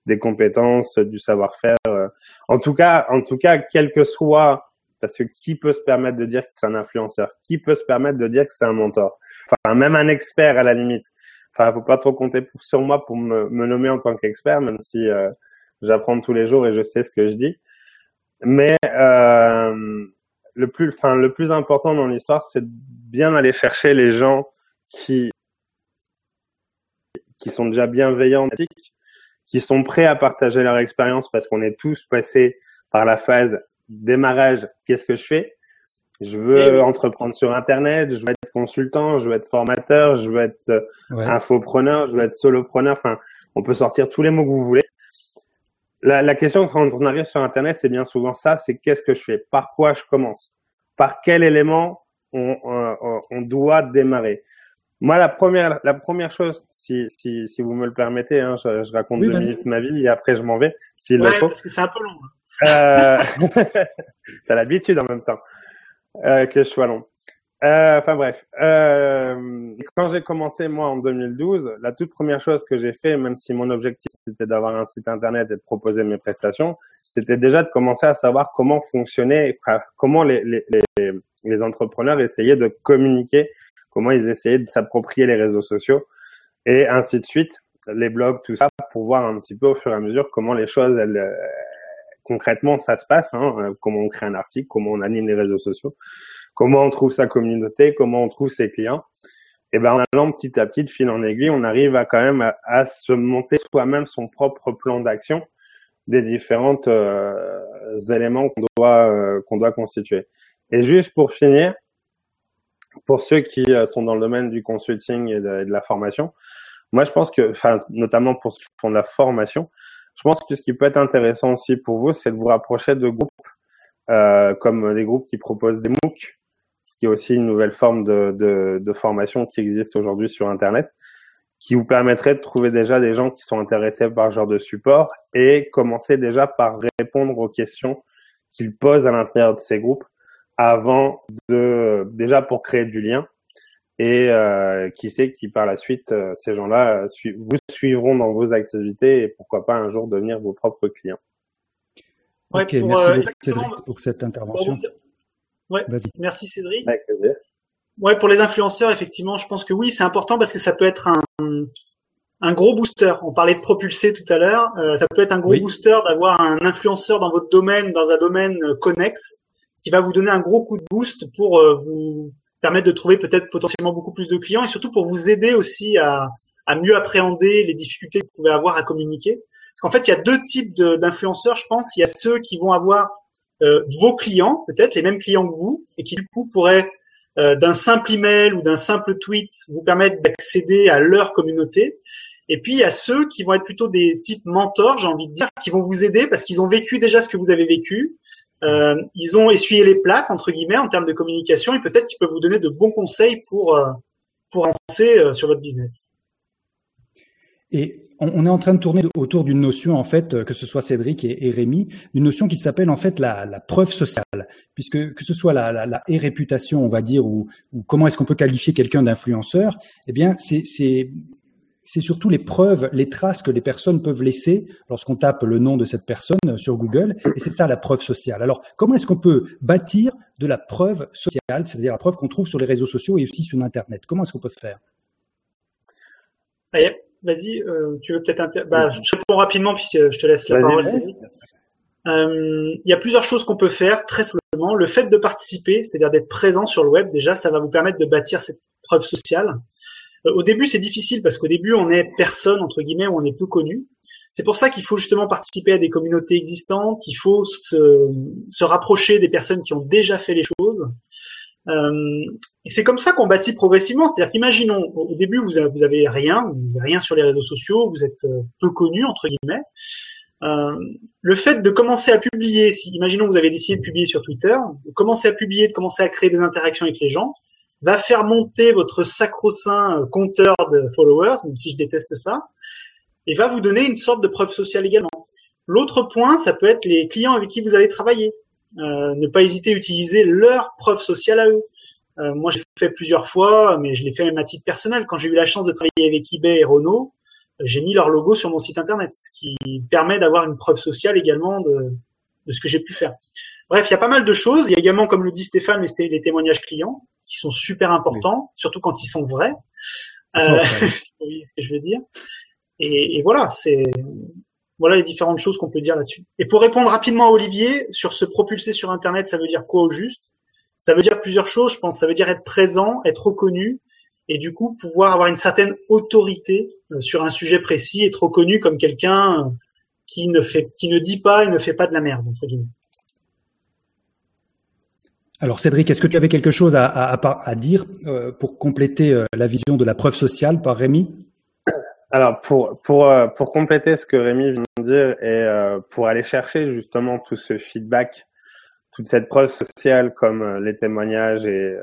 des compétences, du savoir-faire. euh. En tout cas, en tout cas, quel que soit, parce que qui peut se permettre de dire que c'est un influenceur? Qui peut se permettre de dire que c'est un mentor? Enfin, même un expert à la limite. Enfin, faut pas trop compter sur moi pour me, me nommer en tant qu'expert, même si euh, j'apprends tous les jours et je sais ce que je dis. Mais euh, le plus, enfin, le plus important dans l'histoire, c'est bien aller chercher les gens qui qui sont déjà bienveillants, qui sont prêts à partager leur expérience parce qu'on est tous passés par la phase démarrage. Qu'est-ce que je fais? Je veux entreprendre sur Internet, je veux être consultant, je veux être formateur, je veux être euh, Ouais. infopreneur, je veux être solopreneur. Enfin, on peut sortir tous les mots que vous voulez. La, la question quand on arrive sur Internet, c'est bien souvent ça, c'est qu'est-ce que je fais? Par quoi je commence? Par quel élément on, on, on doit démarrer? Moi, la première, la première chose, si, si, si vous me le permettez, hein, je, je raconte Oui, deux minutes ma vie et après je m'en vais, s'il le Ouais, faut. parce que c'est un peu long. Euh... [laughs] T'as l'habitude en même temps euh, que je sois long. Euh, Enfin bref, euh, quand j'ai commencé moi en 2012, la toute première chose que j'ai fait, même si mon objectif c'était d'avoir un site internet et de proposer mes prestations, c'était déjà de commencer à savoir comment fonctionnait, comment les, les, les, les entrepreneurs essayaient de communiquer, comment ils essayaient de s'approprier les réseaux sociaux et ainsi de suite, les blogs, tout ça, pour voir un petit peu au fur et à mesure comment les choses, elles, concrètement, ça se passe, hein, euh, comment on crée un article, comment on anime les réseaux sociaux, comment on trouve sa communauté, comment on trouve ses clients. Et ben en allant petit à petit, de fil en aiguille, on arrive à quand même à, se monter soi-même son propre plan d'action des différents euh, éléments qu'on doit qu'on doit constituer. Et juste pour finir, pour ceux qui euh, sont dans le domaine du consulting et de, la formation, moi je pense que, enfin, notamment pour ceux qui font de la formation, je pense que ce qui peut être intéressant aussi pour vous, c'est de vous rapprocher de groupes euh, comme des groupes qui proposent des MOOC, ce qui est aussi une nouvelle forme de, formation qui existe aujourd'hui sur Internet, qui vous permettrait de trouver déjà des gens qui sont intéressés par ce genre de support et commencer déjà par répondre aux questions qu'ils posent à l'intérieur de ces groupes avant de déjà pour créer du lien et euh, qui sait qui par la suite euh, ces gens-là vous suivront dans vos activités et pourquoi pas un jour devenir vos propres clients. ok, merci Cédric pour cette intervention. Ouais, merci Cédric. Ouais, pour les influenceurs, effectivement, je pense que oui, c'est important parce que ça peut être un, un gros booster. On parlait de propulser tout à l'heure. ça peut être un gros booster d'avoir un influenceur dans votre domaine, dans un domaine connexe, qui va vous donner un gros coup de boost pour euh, vous permettre de trouver peut-être potentiellement beaucoup plus de clients et surtout pour vous aider aussi à, à mieux appréhender les difficultés vous pouvez avoir à communiquer. Parce qu'en fait, il y a deux types d'influenceurs, je pense. Il y a ceux qui vont avoir euh, vos clients, peut-être les mêmes clients que vous, et qui du coup pourraient euh, d'un simple email ou d'un simple tweet vous permettre d'accéder à leur communauté. Et puis il y a ceux qui vont être plutôt des types mentors, j'ai envie de dire, qui vont vous aider parce qu'ils ont vécu déjà ce que vous avez vécu, euh, ils ont essuyé les plaques entre guillemets en termes de communication et peut-être qu'ils peuvent vous donner de bons conseils pour euh, pour avancer euh, sur votre business. Et on est en train de tourner autour d'une notion, en fait, que ce soit Cédric et, Rémi, une notion qui s'appelle en fait la, preuve sociale, puisque que ce soit la, la, la réputation, on va dire, ou, comment est-ce qu'on peut qualifier quelqu'un d'influenceur, eh bien, c'est c'est surtout les preuves, les traces que les personnes peuvent laisser lorsqu'on tape le nom de cette personne sur Google, et c'est ça la preuve sociale. Alors, comment est-ce qu'on peut bâtir de la preuve sociale, c'est-à-dire la preuve qu'on trouve sur les réseaux sociaux et aussi sur Internet? Comment est-ce qu'on peut faire? Vas-y, euh, tu veux peut-être... Bah, je réponds rapidement, puis je te laisse la parole. Euh, il y a plusieurs choses qu'on peut faire, très simplement. Le fait de participer, c'est-à-dire d'être présent sur le web, déjà, ça va vous permettre de bâtir cette preuve sociale. Euh, au début, c'est difficile parce qu'au début, on est personne entre guillemets, ou on est peu connu. C'est pour ça qu'il faut justement participer à des communautés existantes, qu'il faut se, se, rapprocher des personnes qui ont déjà fait les choses. Euh, c'est comme ça qu'on bâtit progressivement. C'est-à-dire qu'imaginons, au début, vous avez, rien, rien sur les réseaux sociaux, vous êtes euh, peu connu entre guillemets. Euh, le fait de commencer à publier, si, imaginons vous avez décidé de publier sur Twitter, de commencer à publier, de commencer à créer des interactions avec les gens, va faire monter votre sacro-saint compteur de followers, même si je déteste ça, et va vous donner une sorte de preuve sociale également. L'autre point, ça peut être les clients avec qui vous allez travailler. Euh, ne pas hésiter à utiliser leur preuve sociale à eux. Euh, moi, j'ai fait plusieurs fois, mais je l'ai fait même à titre personnel. Quand j'ai eu la chance de travailler avec eBay et Renault, j'ai mis leur logo sur mon site internet, ce qui permet d'avoir une preuve sociale également de, de ce que j'ai pu faire. Bref, il y a pas mal de choses. Il y a également, comme le dit Stéphane, les témoignages clients qui sont super importants, surtout quand ils sont vrais. Euh, [laughs] ce que je veux dire. Et, et voilà, c'est voilà les différentes choses qu'on peut dire là-dessus. Et pour répondre rapidement à Olivier sur se propulser sur Internet, ça veut dire quoi au juste? Ça veut dire plusieurs choses, je pense. Ça veut dire être présent, être reconnu, et du coup pouvoir avoir une certaine autorité euh, sur un sujet précis, être reconnu comme quelqu'un euh, qui ne fait, qui ne dit pas et ne fait pas de la merde entre guillemets. Alors Cédric, est-ce que tu avais quelque chose à, dire euh, pour compléter la vision de la preuve sociale par Rémi? Alors pour pour euh, pour compléter ce que Rémi vient de dire et pour aller chercher justement tout ce feedback, toute cette preuve sociale comme les témoignages et,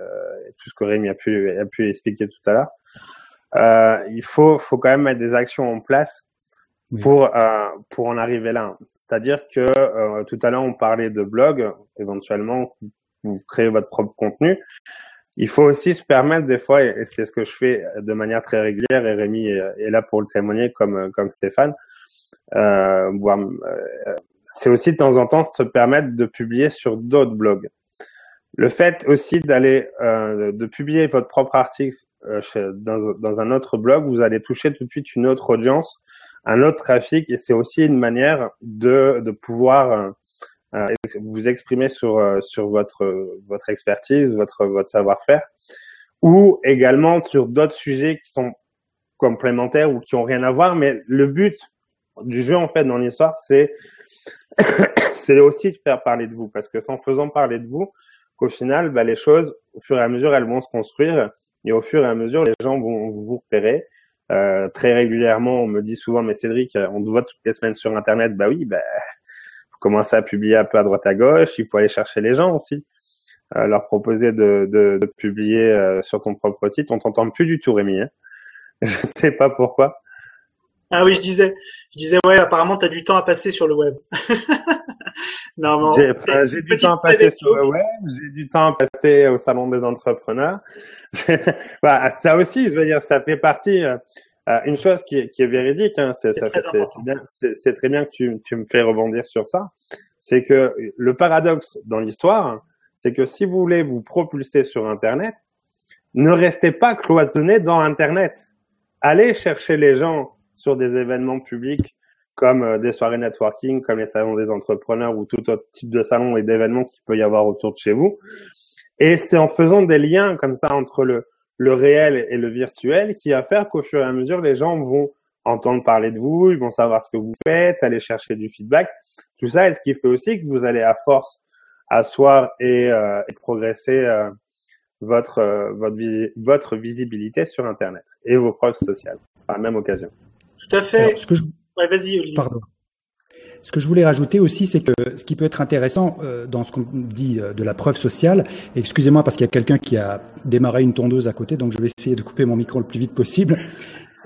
tout ce que Rémi a pu a pu expliquer tout à l'heure, il faut faut quand même mettre des actions en place pour pour en arriver là. C'est-à-dire que tout à l'heure on parlait de blog, éventuellement vous créez votre propre contenu. Il faut aussi se permettre des fois, et c'est ce que je fais de manière très régulière, et Rémi est là pour le témoigner comme, comme Stéphane, euh, euh, c'est aussi de temps en temps se permettre de publier sur d'autres blogs. Le fait aussi d'aller euh, de publier votre propre article euh, dans, dans, un autre blog, vous allez toucher tout de suite une autre audience, un autre trafic, et c'est aussi une manière de, de pouvoir euh, euh vous exprimer sur sur votre votre expertise, votre votre savoir-faire, ou également sur d'autres sujets qui sont complémentaires ou qui ont rien à voir. Mais le but du jeu en fait dans l'histoire, c'est [coughs] c'est aussi de faire parler de vous, parce que en faisant parler de vous, qu'au final, bah, les choses, au fur et à mesure, elles vont se construire et au fur et à mesure, les gens vont vous repérer. Euh, très régulièrement, on me dit souvent, mais Cédric, on te voit toutes les semaines sur Internet. Bah oui, bah, commencer à publier un peu à droite à gauche. Il faut aller chercher les gens aussi, euh, leur proposer de, de, de publier euh, sur ton propre site. On t'entend plus du tout, Rémi. Hein [laughs] Je sais pas pourquoi. Ah oui, je disais, je disais ouais, apparemment tu as du temps à passer sur le web. [laughs] non, j'ai du temps à passer sur le web, j'ai du temps à passer au salon des entrepreneurs. [laughs] bah, ça aussi, je veux dire, ça fait partie. Euh, une chose qui est, qui est véridique, hein, c'est très bien que tu, tu me fais rebondir sur ça, c'est que le paradoxe dans l'histoire, c'est que si vous voulez vous propulser sur Internet, ne restez pas cloisonné dans Internet. Allez chercher les gens sur des événements publics comme euh, des soirées networking, comme les salons des entrepreneurs ou tout autre type de salon et d'événements qu'il peut y avoir autour de chez vous. Et c'est en faisant des liens comme ça entre le, le réel et le virtuel qui va faire qu'au fur et à mesure, les gens vont entendre parler de vous, ils vont savoir ce que vous faites, aller chercher du feedback. Tout ça est ce qui fait aussi que vous allez à force asseoir et, euh, et progresser euh, votre, votre, votre visibilité sur Internet et vos proches sociales par la même occasion. Tout à fait. ce que je... vas-y, Olivier. Pardon. Ce que je voulais rajouter aussi, c'est que ce qui peut être intéressant euh, dans ce qu'on dit euh, de la preuve sociale, excusez-moi parce qu'il y a quelqu'un qui a démarré une tondeuse à côté, donc je vais essayer de couper mon micro le plus vite possible.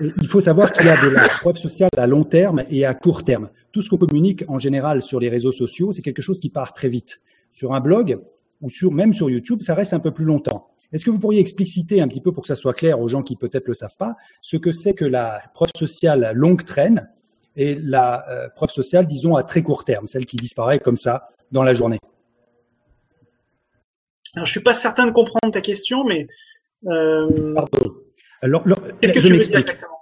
il faut savoir qu'il y a de la preuve sociale à long terme et à court terme. Tout ce qu'on communique en général sur les réseaux sociaux, c'est quelque chose qui part très vite. Sur un blog ou sur, même sur YouTube, ça reste un peu plus longtemps. Est-ce que vous pourriez expliciter un petit peu pour que ça soit clair aux gens qui peut-être le savent pas, ce que c'est que la preuve sociale longue traîne et la euh, preuve sociale, disons, à très court terme, celle qui disparaît comme ça dans la journée Alors, je suis pas certain de comprendre ta question, mais euh... Pardon. Alors, Qu'est-ce que je tu veux dire exactement?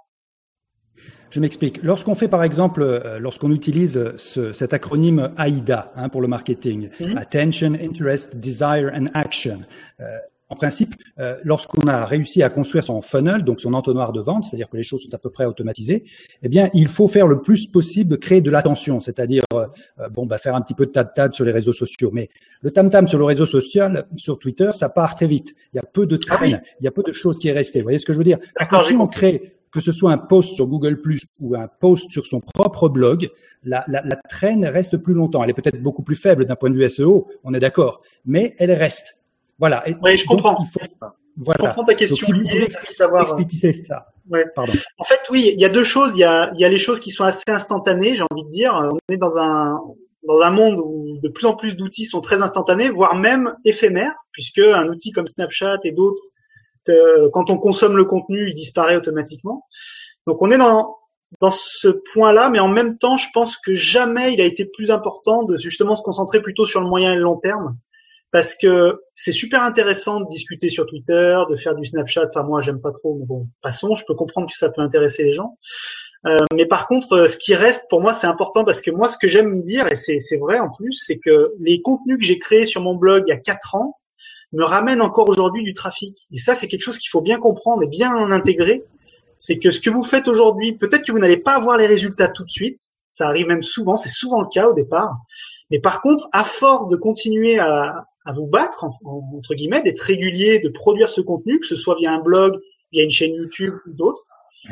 Je m'explique. Lorsqu'on fait, par exemple, euh, lorsqu'on utilise ce, cet acronyme AIDA hein, pour le marketing, mm-hmm. Attention, Interest, Desire and Action, euh, en principe, euh, lorsqu'on a réussi à construire son funnel, donc son entonnoir de vente, c'est-à-dire que les choses sont à peu près automatisées, eh bien, il faut faire le plus possible de créer de l'attention, c'est-à-dire euh, bon, bah, faire un petit peu de tad-tad sur les réseaux sociaux. Mais le tam-tam sur le réseau social, sur Twitter, ça part très vite. Il y a peu de ah traînes, il y a peu de choses qui est resté. Vous voyez ce que je veux dire? D'accord. Si on crée que ce soit un post sur Google Plus ou un post sur son propre blog, la, la, la traîne reste plus longtemps. Elle est peut-être beaucoup plus faible d'un point de vue SEO, on est d'accord, mais elle reste. Voilà. oui, je comprends. voilà. Je comprends ta question. Donc, si vous pouvez expliquer ça. Ouais. Pardon. En fait, oui, il y a deux choses. Il y a, il y a les choses qui sont assez instantanées, j'ai envie de dire. On est dans un dans un monde où de plus en plus d'outils sont très instantanés, voire même éphémères, puisque un outil comme Snapchat et d'autres, euh, quand on consomme le contenu, il disparaît automatiquement. Donc on est dans dans ce point-là, mais en même temps, je pense que jamais il a été plus important de justement se concentrer plutôt sur le moyen et le long terme parce que c'est super intéressant de discuter sur Twitter, de faire du Snapchat. Enfin moi j'aime pas trop, mais bon passons. Je peux comprendre que ça peut intéresser les gens. Euh, mais par contre, euh, ce qui reste pour moi c'est important parce que moi ce que j'aime dire et c'est vrai en plus, c'est que les contenus que j'ai créés sur mon blog il y a quatre ans me ramènent encore aujourd'hui du trafic. Et ça c'est quelque chose qu'il faut bien comprendre et bien intégrer. C'est que ce que vous faites aujourd'hui, peut-être que vous n'allez pas avoir les résultats tout de suite. Ça arrive même souvent, c'est souvent le cas au départ. Mais par contre, à force de continuer à, à vous battre, entre guillemets, d'être régulier, de produire ce contenu, que ce soit via un blog, via une chaîne YouTube ou d'autres,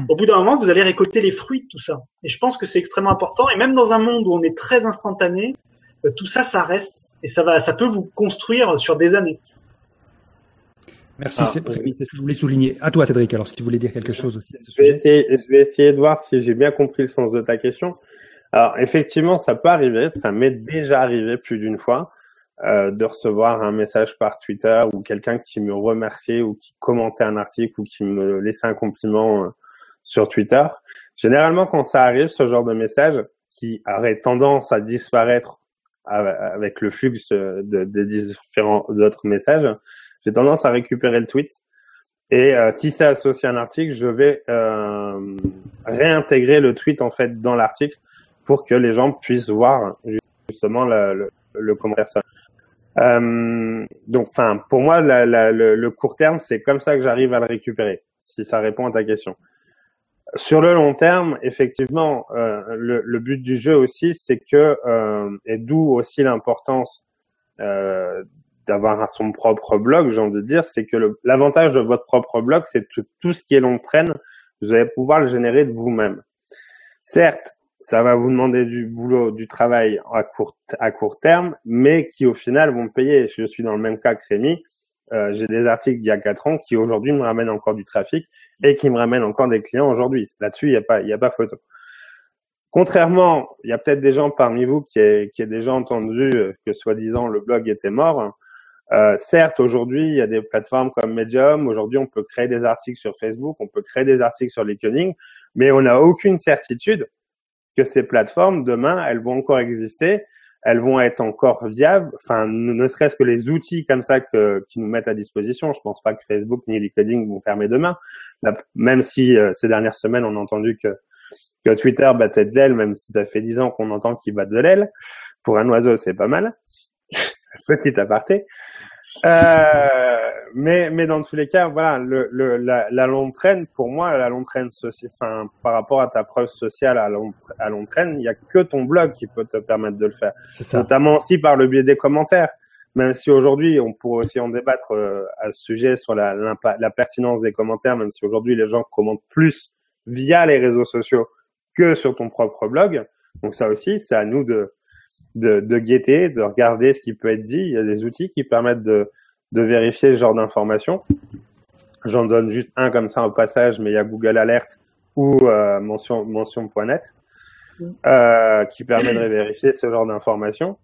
au bout d'un moment, vous allez récolter les fruits de tout ça. Et je pense que c'est extrêmement important. Et même dans un monde où on est très instantané, euh, tout ça, ça reste et ça va, ça peut vous construire sur des années. Merci, ah, c'est ce que je voulais souligner. À toi, Cédric, alors si tu voulais dire quelque chose aussi à ce sujet. je vais essayer de voir si j'ai bien compris le sens de ta question. Alors, effectivement, ça peut arriver, ça m'est déjà arrivé plus d'une fois. Euh, de recevoir un message par Twitter ou quelqu'un qui me remerciait ou qui commentait un article ou qui me laissait un compliment euh, sur Twitter. Généralement, quand ça arrive, ce genre de message qui aurait tendance à disparaître avec le flux de, des différents autres messages, j'ai tendance à récupérer le tweet. Et euh, si c'est associé à un article, je vais euh, réintégrer le tweet en fait dans l'article pour que les gens puissent voir justement le, le, commentaire. Euh, donc, enfin, pour moi, la, la, le, le, court terme, c'est comme ça que j'arrive à le récupérer. Si ça répond à ta question. Sur le long terme, effectivement, euh, le, le, but du jeu aussi, c'est que, euh, et d'où aussi l'importance euh, d'avoir son propre blog, j'ai envie de dire, c'est que l'avantage de votre propre blog, c'est que tout ce qui est long traîne, vous allez pouvoir le générer de vous-même. Certes, ça va vous demander du boulot, du travail à court, à court terme, mais qui au final vont payer. Je suis dans le même cas que Rémi. Euh, j'ai des articles d'il y a quatre ans qui aujourd'hui me ramènent encore du trafic et qui me ramènent encore des clients aujourd'hui. Là-dessus, il n'y a pas, il y a pas photo. Contrairement, il y a peut-être des gens parmi vous qui aient, qui déjà entendu que soi-disant le blog était mort. Euh, certes, aujourd'hui, il y a des plateformes comme Medium. Aujourd'hui, on peut créer des articles sur Facebook, on peut créer des articles sur LinkedIn, mais on n'a aucune certitude que ces plateformes, demain, elles vont encore exister, elles vont être encore viables. Enfin, ne serait-ce que les outils comme ça que, qui nous mettent à disposition. Je pense pas que Facebook ni LinkedIn vont fermer demain. même si euh, ces dernières semaines, on a entendu que, que Twitter battait de l'aile, même si ça fait dix ans qu'on entend qu'il bat de l'aile. Pour un oiseau, c'est pas mal. [laughs] Petit aparté. Euh, mais, mais dans tous les cas, voilà, le, le, la, la longue traîne, pour moi, la longue traîne, enfin, par rapport à ta preuve sociale à long, à longue traîne, il n'y a que ton blog qui peut te permettre de le faire. Notamment aussi par le biais des commentaires. Même si aujourd'hui, on pourrait aussi en débattre euh, à ce sujet sur la, la pertinence des commentaires, même si aujourd'hui les gens commentent plus via les réseaux sociaux que sur ton propre blog. Donc ça aussi, c'est à nous de, de, de guetter, de regarder ce qui peut être dit. Il y a des outils qui permettent de, de vérifier ce genre d'informations. J'en donne juste un comme ça au passage, mais il y a Google Alert ou euh, mention mention.net euh, qui permet de vérifier ce genre d'informations.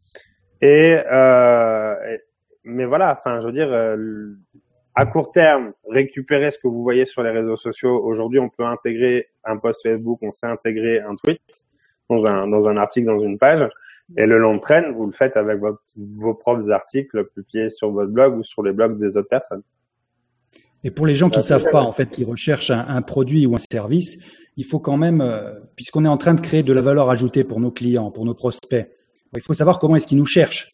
Et, euh, mais voilà, enfin, je veux dire, euh, à court terme, récupérer ce que vous voyez sur les réseaux sociaux. Aujourd'hui, on peut intégrer un post Facebook, on sait intégrer un tweet dans un dans un article, dans une page. Et le long train, vous le faites avec vos propres articles publiés sur votre blog ou sur les blogs des autres personnes. Et pour les gens qui ne savent pas, en fait, qui recherchent un, produit ou un service, il faut quand même, euh, puisqu'on est en train de créer de la valeur ajoutée pour nos clients, pour nos prospects, il faut savoir comment est-ce qu'ils nous cherchent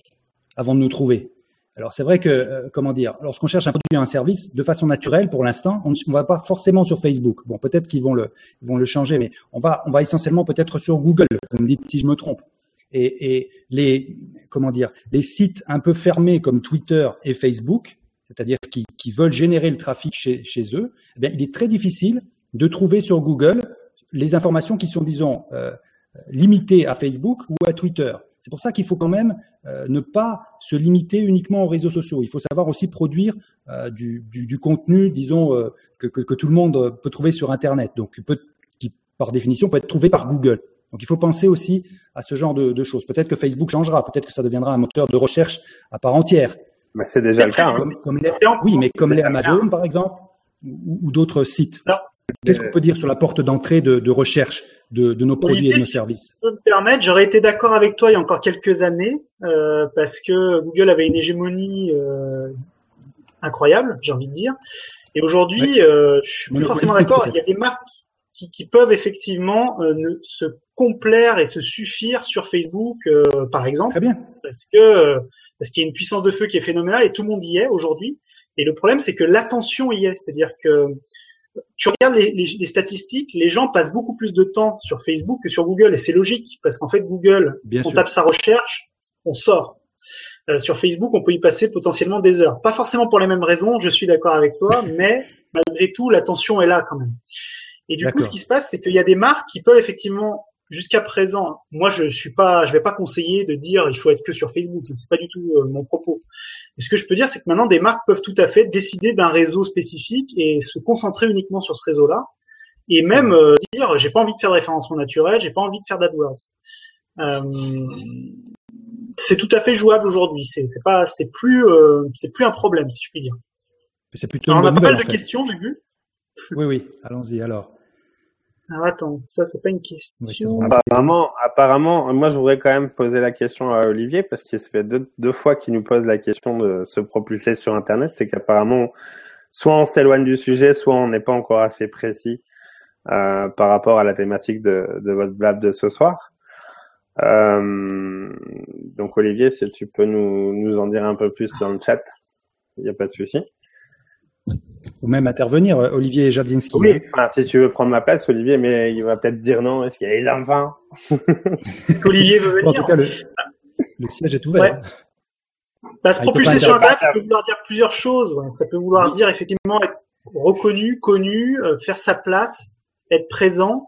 avant de nous trouver. Alors c'est vrai que, euh, comment dire, lorsqu'on cherche un produit ou un service, de façon naturelle, pour l'instant, on ne va pas forcément sur Facebook. Bon, peut-être qu'ils vont le, ils vont le changer, mais on va, on va essentiellement peut-être sur Google. Vous me dites si je me trompe et, et, les comment dire les sites un peu fermés comme Twitter et Facebook, c'est-à-dire qui, qui, veulent générer le trafic chez, chez eux, eh bien, il est très difficile de trouver sur Google les informations qui sont disons euh, limitées à Facebook ou à Twitter. C'est pour ça qu'il faut quand même euh, ne pas se limiter uniquement aux réseaux sociaux. Il faut savoir aussi produire euh, du, du, du, contenu, disons, euh, que, que, que, tout le monde peut trouver sur Internet, donc peut, qui par définition peut être trouvé par Google. Donc il faut penser aussi à ce genre de, de choses. Peut-être que Facebook changera, peut-être que ça deviendra un moteur de recherche à part entière. Mais c'est déjà le cas. Hein. Comme, les, oui, mais comme les Amazon, par exemple, ou, ou d'autres sites. Qu'est-ce qu'on peut dire sur la porte d'entrée de, de, recherche de, de nos produits et de nos services? Si je peux me permettre, j'aurais été d'accord avec toi il y a encore quelques années, euh, parce que Google avait une hégémonie euh, incroyable, j'ai envie de dire. Et aujourd'hui, euh, je suis plus forcément d'accord. Il y a des marques qui, qui peuvent effectivement euh, ne, se complaire et se suffire sur Facebook, euh, par exemple. Très bien. Parce que euh, parce qu'il y a une puissance de feu qui est phénoménale et tout le monde y est aujourd'hui. Et le problème, c'est que l'attention y est, c'est-à-dire que tu regardes les, les, les, statistiques, les gens passent beaucoup plus de temps sur Facebook que sur Google, et c'est logique parce qu'en fait Google, Bien on sûr. tape sa recherche, on sort. Euh, sur Facebook, on peut y passer potentiellement des heures. Pas forcément pour les mêmes raisons, je suis d'accord avec toi, [laughs] mais malgré tout, l'attention est là quand même. Et du coup, ce qui se passe, c'est qu'il y a des marques qui peuvent effectivement, jusqu'à présent, moi je suis pas, je vais pas conseiller de dire il faut être que sur Facebook. C'est pas du tout euh, mon propos. Mais ce que je peux dire, c'est que maintenant des marques peuvent tout à fait décider d'un réseau spécifique et se concentrer uniquement sur ce réseau-là, et même euh, dire j'ai pas envie de faire de référencement naturel, j'ai pas envie de faire d'AdWords. Euh, c'est tout à fait jouable aujourd'hui. C'est pas, c'est plus, euh, c'est plus un problème si je puis dire. C'est plutôt. Alors, on a pas mal de fait. questions, j'ai vu. Oui, oui. Allons-y alors. Alors attends, ça c'est pas une question. apparemment, apparemment, moi je voudrais quand même poser la question à Olivier parce qu'il se fait deux, deux fois qu'il nous pose la question de se propulser sur Internet, c'est qu'apparemment, soit on s'éloigne du sujet, soit on n'est pas encore assez précis euh, par rapport à la thématique de, de votre blab de ce soir. Euh, donc Olivier, si tu peux nous, nous en dire un peu plus dans le chat, il n'y a pas de souci ou même intervenir, euh, Olivier Jardinski. Oui, enfin, si tu veux prendre ma place, Olivier, mais il va peut-être dire non. Est-ce qu'il y a les enfants [laughs] Olivier veut venir. En tout cas, le, siège est ouvert. Ouais. Bah, se ah, propulser sur Internet, ça peut vouloir dire plusieurs choses. Ça peut vouloir dire effectivement être reconnu, connu, euh, faire sa place, être présent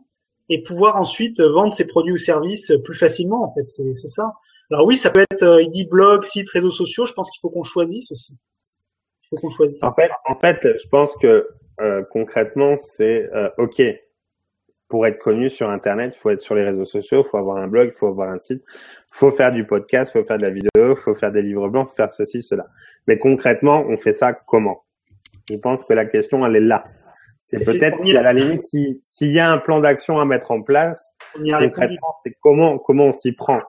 et pouvoir ensuite vendre ses produits ou services plus facilement. En fait, c'est ça. Alors oui, ça peut être, euh, il dit blog, site, réseaux sociaux. Je pense qu'il faut qu'on choisisse aussi. En fait, en fait, je pense que euh, concrètement, c'est euh, ok. Pour être connu sur Internet, il faut être sur les réseaux sociaux, il faut avoir un blog, il faut avoir un site, il faut faire du podcast, il faut faire de la vidéo, il faut faire des livres blancs, il faut faire ceci, cela. Mais concrètement, on fait ça comment? Je pense que la question, elle est là. C'est peut-être si à la limite, s'il y a un plan d'action à mettre en place, concrètement, c'est comment comment on s'y prend.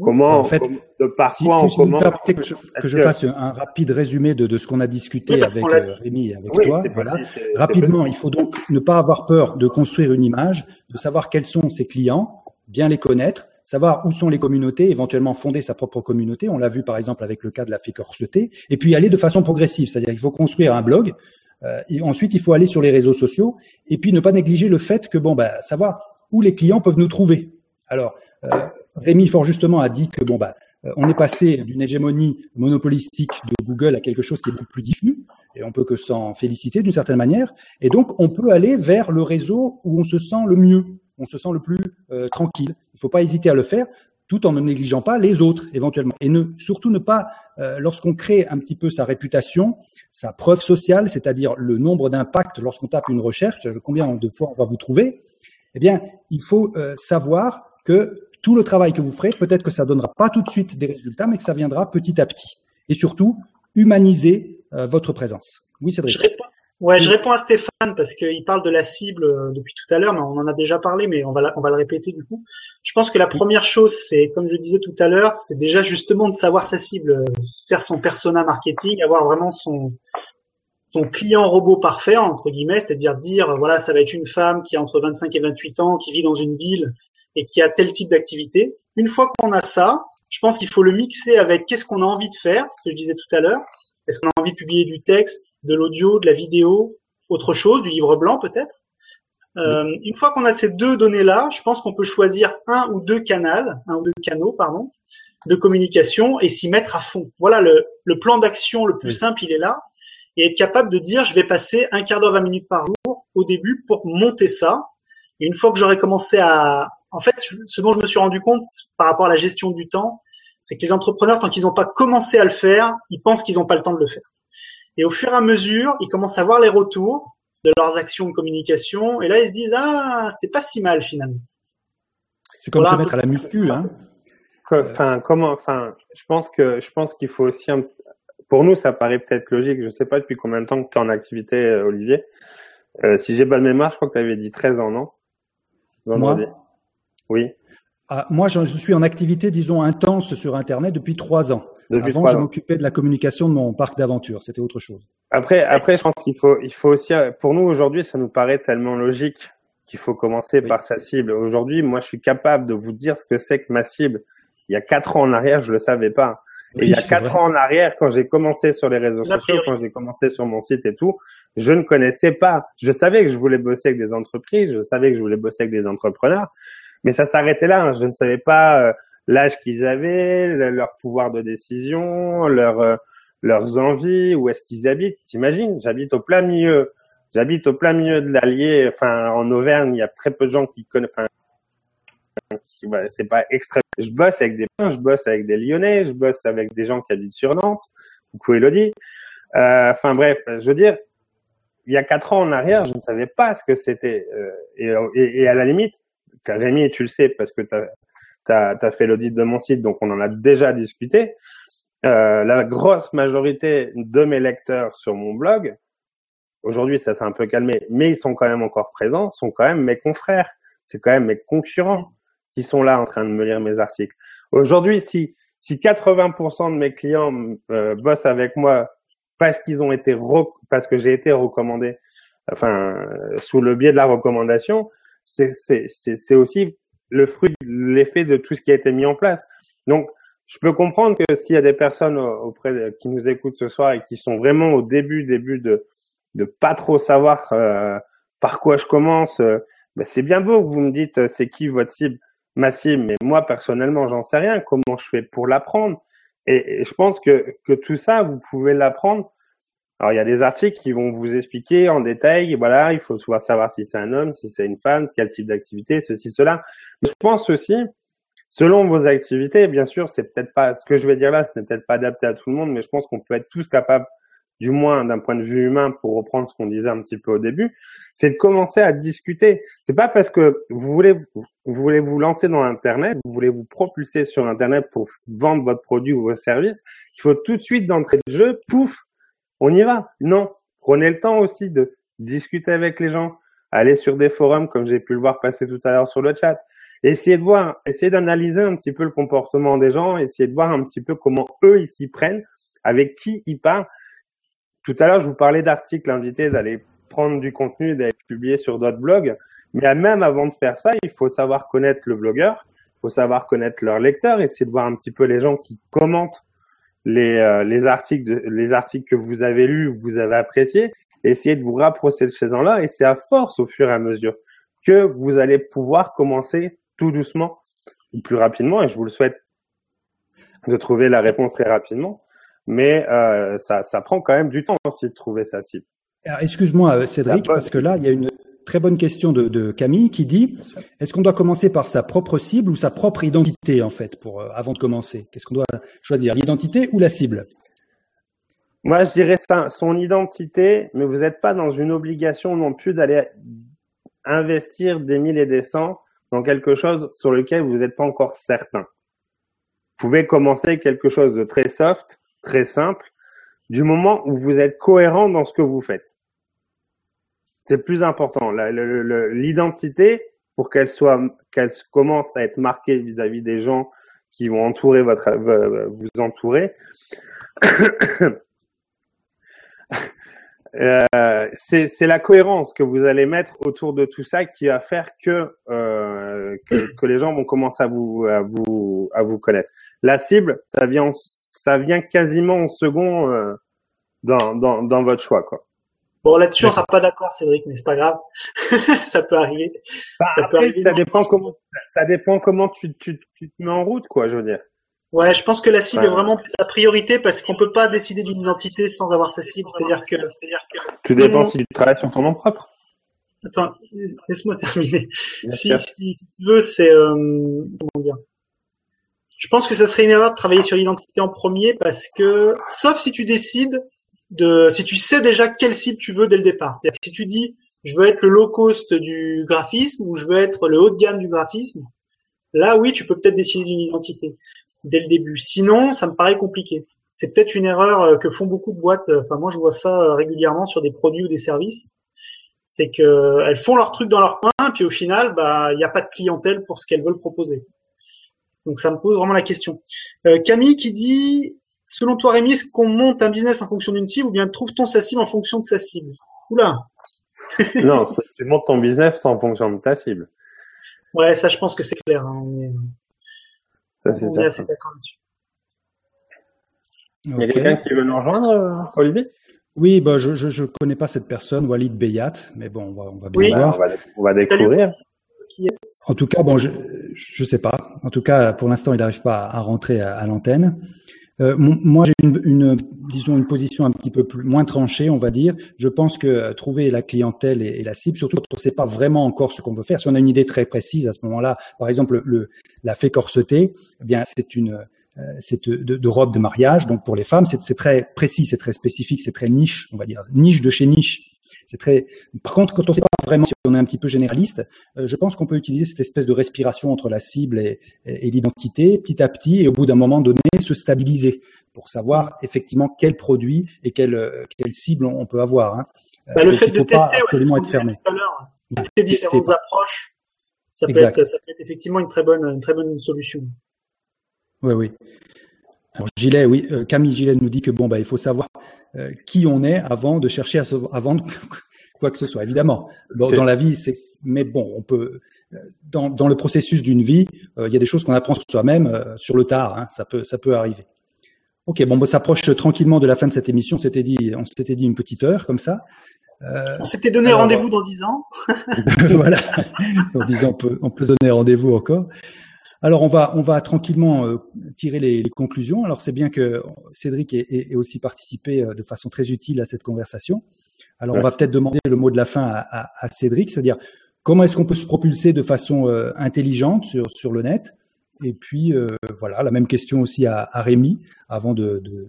Comment, en fait, de par si, quoi si, on que je, que je fasse un rapide résumé de, de ce qu'on a discuté avec euh, Rémi et avec toi. Voilà. Rapidement, il faut donc ne pas avoir peur de construire une image, de savoir quels sont ses clients, bien les connaître, savoir où sont les communautés, éventuellement fonder sa propre communauté. On l'a vu par exemple avec le cas de la fécorceté, et puis aller de façon progressive, c'est-à-dire qu'il faut construire un blog. Euh, et ensuite, il faut aller sur les réseaux sociaux, et puis ne pas négliger le fait que bon, bah, savoir où les clients peuvent nous trouver. Alors, euh, Rémi fort justement a dit que bon bah euh, on est passé d'une hégémonie monopolistique de Google à quelque chose qui est beaucoup plus diffus, et on peut que s'en féliciter d'une certaine manière. Et donc, on peut aller vers le réseau où on se sent le mieux, on se sent le plus euh, tranquille. Il ne faut pas hésiter à le faire, tout en ne négligeant pas les autres éventuellement. Et ne, surtout ne pas, euh, lorsqu'on crée un petit peu sa réputation, sa preuve sociale, c'est-à-dire le nombre d'impacts lorsqu'on tape une recherche, combien de fois on va vous trouver, eh bien, il faut savoir que tout le travail que vous ferez, peut-être que ça donnera pas tout de suite des résultats, mais que ça viendra petit à petit. Et surtout, humaniser euh, votre présence. Oui, Cédric. Je réponds, ouais, je réponds à Stéphane parce qu'il parle de la cible euh, depuis tout à l'heure, mais on en a déjà parlé, mais on va, on va le répéter du coup. Je pense que la première chose, c'est, comme je disais tout à l'heure, c'est déjà justement de savoir sa cible, euh, faire son persona marketing, avoir vraiment son, client robot parfait entre guillemets, c'est-à-dire dire voilà ça va être une femme qui a entre 25 et 28 ans, qui vit dans une ville et qui a tel type d'activité. Une fois qu'on a ça, je pense qu'il faut le mixer avec qu'est-ce qu'on a envie de faire, ce que je disais tout à l'heure. Est-ce qu'on a envie de publier du texte, de l'audio, de la vidéo, autre chose, du livre blanc peut-être? Euh, Une fois qu'on a ces deux données-là, je pense qu'on peut choisir un ou deux canaux, un ou deux canaux, pardon, de communication et s'y mettre à fond. Voilà le, le plan d'action le plus simple, il est là, et être capable de dire je vais passer un quart d'heure, vingt minutes par jour au début pour monter ça. Et une fois que j'aurai commencé à, en fait, ce dont je me suis rendu compte par rapport à la gestion du temps, c'est que les entrepreneurs, tant qu'ils n'ont pas commencé à le faire, ils pensent qu'ils n'ont pas le temps de le faire. Et au fur et à mesure, ils commencent à voir les retours de leurs actions de communication, et là, ils se disent ah, c'est pas si mal finalement. C'est comme se mettre à la muscu, hein. Enfin, comment, enfin, je pense que je pense qu'il faut aussi, pour nous, ça paraît peut-être logique. Je ne sais pas depuis combien de temps que tu es en activité, euh, Olivier. Euh, si j'ai bonne mémoire, je crois que tu avais dit 13 ans, non? Vendredi. Oui. Ah, moi, je suis en activité, disons, intense sur Internet depuis trois ans. Depuis Avant, je m'occupais de la communication de mon parc d'aventure. C'était autre chose. Après, après, je pense qu'il faut, il faut aussi, pour nous aujourd'hui, ça nous paraît tellement logique qu'il faut commencer par sa cible. Aujourd'hui, moi, je suis capable de vous dire ce que c'est que ma cible. Il y a quatre ans en arrière, je le savais pas. Et il y a quatre ans en arrière, quand j'ai commencé sur les réseaux sociaux, quand j'ai commencé sur mon site et tout, je ne connaissais pas. Je savais que je voulais bosser avec des entreprises, je savais que je voulais bosser avec des entrepreneurs, mais ça s'arrêtait là. Hein. Je ne savais pas euh, l'âge qu'ils avaient, leur pouvoir de décision, leur, euh, leurs envies, où est-ce qu'ils habitent. T'imagines J'habite au plein milieu. J'habite au plein milieu de l'Allier. Enfin, en Auvergne, il y a très peu de gens qui connaissent. Enfin, c'est pas extrême. Je bosse avec des je bosse avec des Lyonnais, je bosse avec des gens qui habitent sur Nantes. Coucou Elodie. Euh, enfin bref, je veux dire, il y a quatre ans en arrière, je ne savais pas ce que c'était. Euh, et, et, et, à la limite, Rémi, tu le sais parce que tu as, fait l'audit de mon site, donc on en a déjà discuté. Euh, la grosse majorité de mes lecteurs sur mon blog, aujourd'hui, ça s'est un peu calmé, mais ils sont quand même encore présents, sont quand même mes confrères, c'est quand même mes concurrents qui sont là en train de me lire mes articles. Aujourd'hui, si si 80% de mes clients euh, bossent avec moi parce qu'ils ont été parce que j'ai été recommandé, enfin sous le biais de la recommandation, c'est aussi le fruit, l'effet de tout ce qui a été mis en place. Donc je peux comprendre que s'il y a des personnes auprès qui nous écoutent ce soir et qui sont vraiment au début début de de pas trop savoir euh, par quoi je commence, euh, ben c'est bien beau que vous me dites euh, c'est qui votre cible, ma cible, mais moi personnellement j'en sais rien. Comment je fais pour l'apprendre? Et, et, je pense que que tout ça vous pouvez l'apprendre. Alors il y a des articles qui vont vous expliquer en détail. Voilà, il faut savoir si c'est un homme, si c'est une femme, quel type d'activité, ceci, cela. Je pense aussi Selon vos activités, bien sûr, c'est peut-être pas ce que je vais dire là, ce n'est peut-être pas adapté à tout le monde, mais je pense qu'on peut être tous capables, du moins d'un point de vue humain, pour reprendre ce qu'on disait un petit peu au début, c'est de commencer à discuter. C'est pas parce que vous voulez vous voulez vous lancer dans Internet, vous voulez vous propulser sur Internet pour vendre votre produit ou vos services, il faut tout de suite d'entrée de jeu, pouf, on y va. Non, prenez le temps aussi de discuter avec les gens, aller sur des forums comme j'ai pu le voir passer tout à l'heure sur le chat, Essayez de voir, essayez d'analyser un petit peu le comportement des gens, essayez de voir un petit peu comment eux ils s'y prennent, avec qui ils parlent. Tout à l'heure, je vous parlais d'articles invités d'aller prendre du contenu, d'aller publier sur d'autres blogs. Mais même avant de faire ça, il faut savoir connaître le blogueur, il faut savoir connaître leur lecteur, essayer de voir un petit peu les gens qui commentent les, euh, les articles, les articles que vous avez lus, que vous avez appréciés, essayer de vous rapprocher de ces gens-là. Et c'est à force, au fur et à mesure, que vous allez pouvoir commencer tout doucement ou plus rapidement, et je vous le souhaite de trouver la réponse très rapidement, mais euh, ça, ça prend quand même du temps aussi de trouver sa cible. Excuse-moi euh, Cédric, parce que là, il y a une très bonne question de, de Camille qui dit est-ce qu'on doit commencer par sa propre cible ou sa propre identité en fait pour euh, avant de commencer? Qu'est-ce qu'on doit choisir, l'identité ou la cible? Moi, je dirais ça, son identité, mais vous n'êtes pas dans une obligation non plus d'aller investir des mille et des cents dans quelque chose sur lequel vous n'êtes pas encore certain. Vous pouvez commencer quelque chose de très soft, très simple, du moment où vous êtes cohérent dans ce que vous faites. C'est plus important. L'identité, pour qu'elle soit, qu'elle commence à être marquée vis-à-vis des gens qui vont entourer votre, vous entourer, [coughs] Euh, c'est la cohérence que vous allez mettre autour de tout ça qui va faire que, euh, que, que, les gens vont commencer à vous, à vous, à vous connaître. La cible, ça vient, ça vient quasiment en second euh, dans, dans, dans votre choix, quoi. Bon, là-dessus, on sera pas d'accord, Cédric, mais c'est pas grave. [laughs] ça peut arriver. Bah, ça, peut arriver ça dépend comment, ça dépend comment tu, tu, tu te mets en route, quoi, je veux dire. Ouais, je pense que la cible est vraiment sa priorité parce qu'on peut pas décider d'une identité sans avoir sa cible. C'est-à-dire que, que. Tout dépend si tu travailles sur ton nom propre. Attends, laisse-moi terminer. Si, si, si, tu veux, c'est euh, comment dire. Je pense que ça serait une erreur de travailler sur l'identité en premier parce que, sauf si tu décides si tu sais déjà quelle cible tu veux dès le départ. Si tu dis, je veux être le low cost du graphisme ou je veux être le haut de gamme du graphisme, là oui, tu peux peut-être décider d'une identité dès le début. Sinon, ça me paraît compliqué. C'est peut-être une erreur euh, que font beaucoup de boîtes. Enfin, moi, je vois ça euh, régulièrement sur des produits ou des services. C'est que elles font leur truc dans leur coin, puis au final, bah, il n'y a pas de clientèle pour ce qu'elles veulent proposer. Donc, ça me pose vraiment la question. Euh, Camille qui dit, selon toi, Rémi, est-ce qu'on monte un business en fonction d'une cible ou bien trouve-t-on sa cible en fonction de sa cible? Oula. [laughs] non, tu montes ton business en fonction de ta cible. Ouais, ça, je pense que c'est clair. Hein. Ça, c'est ça. Il y a quelqu'un qui veut nous rejoindre, euh, Olivier? Oui, bah, je ne connais pas cette personne, Walid Beyat, mais bon, on va, on va bien voir. On va, on va découvrir. En tout cas, bon, je ne sais pas. En tout cas, pour l'instant, il n'arrive pas à rentrer à, à l'antenne. Euh, moi, j'ai une, disons, une position un petit peu plus, moins tranchée, on va dire. Je pense que euh, trouver la clientèle et, la cible, surtout quand on ne sait pas vraiment encore ce qu'on veut faire, si on a une idée très précise à ce moment-là, par exemple, le, la fée corsetée, eh bien, c'est une, euh, c'est de, robe de mariage. Donc, pour les femmes, c'est très précis, c'est très spécifique, c'est très niche, on va dire, niche de chez niche. C'est très. Par contre, quand on ne sait pas vraiment si on est un petit peu généraliste, euh, je pense qu'on peut utiliser cette espèce de respiration entre la cible et, et l'identité, petit à petit, et au bout d'un moment donné, se stabiliser pour savoir effectivement quel produit et quelle, quelle cible on peut avoir. Hein. Bah, le fait de tester, absolument être fermé. Tester différentes approches, ça peut, être, ça peut, être, effectivement une très bonne, une très bonne solution. Oui, oui. Alors Gilet, oui, Camille Gilet nous dit que bon, bah, il faut savoir qui on est avant de chercher à se, de [laughs] quoi que ce soit. Évidemment, dans la vie, c'est, mais bon, on peut, dans, dans le processus d'une vie, il y a des choses qu'on apprend sur soi-même sur le tard. Hein, ça peut, ça peut arriver. Ok, bon, on s'approche tranquillement de la fin de cette émission. On s'était dit, on s'était dit une petite heure comme ça. Euh, on s'était donné rendez-vous dans dix ans. [laughs] voilà, dans dix ans, on peut, on peut se donner rendez-vous encore. Alors, on va, on va tranquillement euh, tirer les, les, conclusions. Alors, c'est bien que Cédric ait, ait, aussi participé euh, de façon très utile à cette conversation. Alors, on va peut-être demander le mot de la fin à, à, à Cédric, c'est-à dire comment est-ce qu'on peut se propulser de façon euh, intelligente sur, sur le net? Et puis euh, voilà, la même question aussi à, à Rémi avant de, de,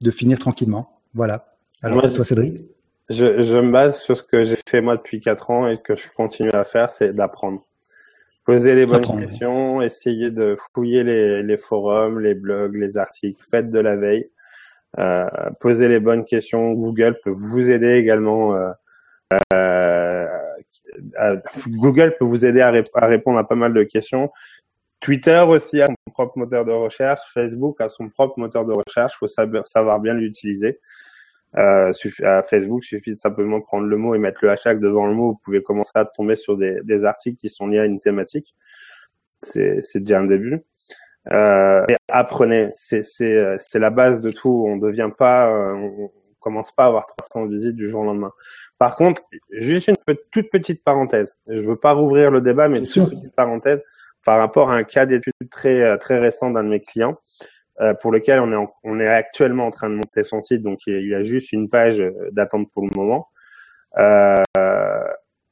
de, finir tranquillement. Voilà. Alors moi, toi, Cédric? je, je, me base sur ce que j'ai fait moi depuis quatre ans et que je continue à faire, c'est d'apprendre. Poser les bonnes questions, essayer de fouiller les, les, forums, les blogs, les articles, faites de la veille. Euh, poser les bonnes questions. Google peut vous aider également. Euh, euh, Google peut vous aider à, à, répondre à pas mal de questions. Twitter aussi a son propre moteur de recherche, Facebook a son propre moteur de recherche, il faut savoir bien l'utiliser. Euh, à Facebook, il suffit de simplement prendre le mot et mettre le hashtag devant le mot. Vous pouvez commencer à tomber sur des, des articles qui sont liés à une thématique. C'est déjà un début. Euh, et apprenez, c'est la base de tout. On devient pas, euh, on commence pas à avoir 300 visites du jour au lendemain. Par contre, juste une toute petite parenthèse. Je veux pas rouvrir le débat, mais une toute petite parenthèse par rapport à un cas d'étude très euh, très récent d'un de mes clients pour lequel on est on est actuellement en train de monter son site donc il y a juste une page euh, d'attente pour le moment. Euh,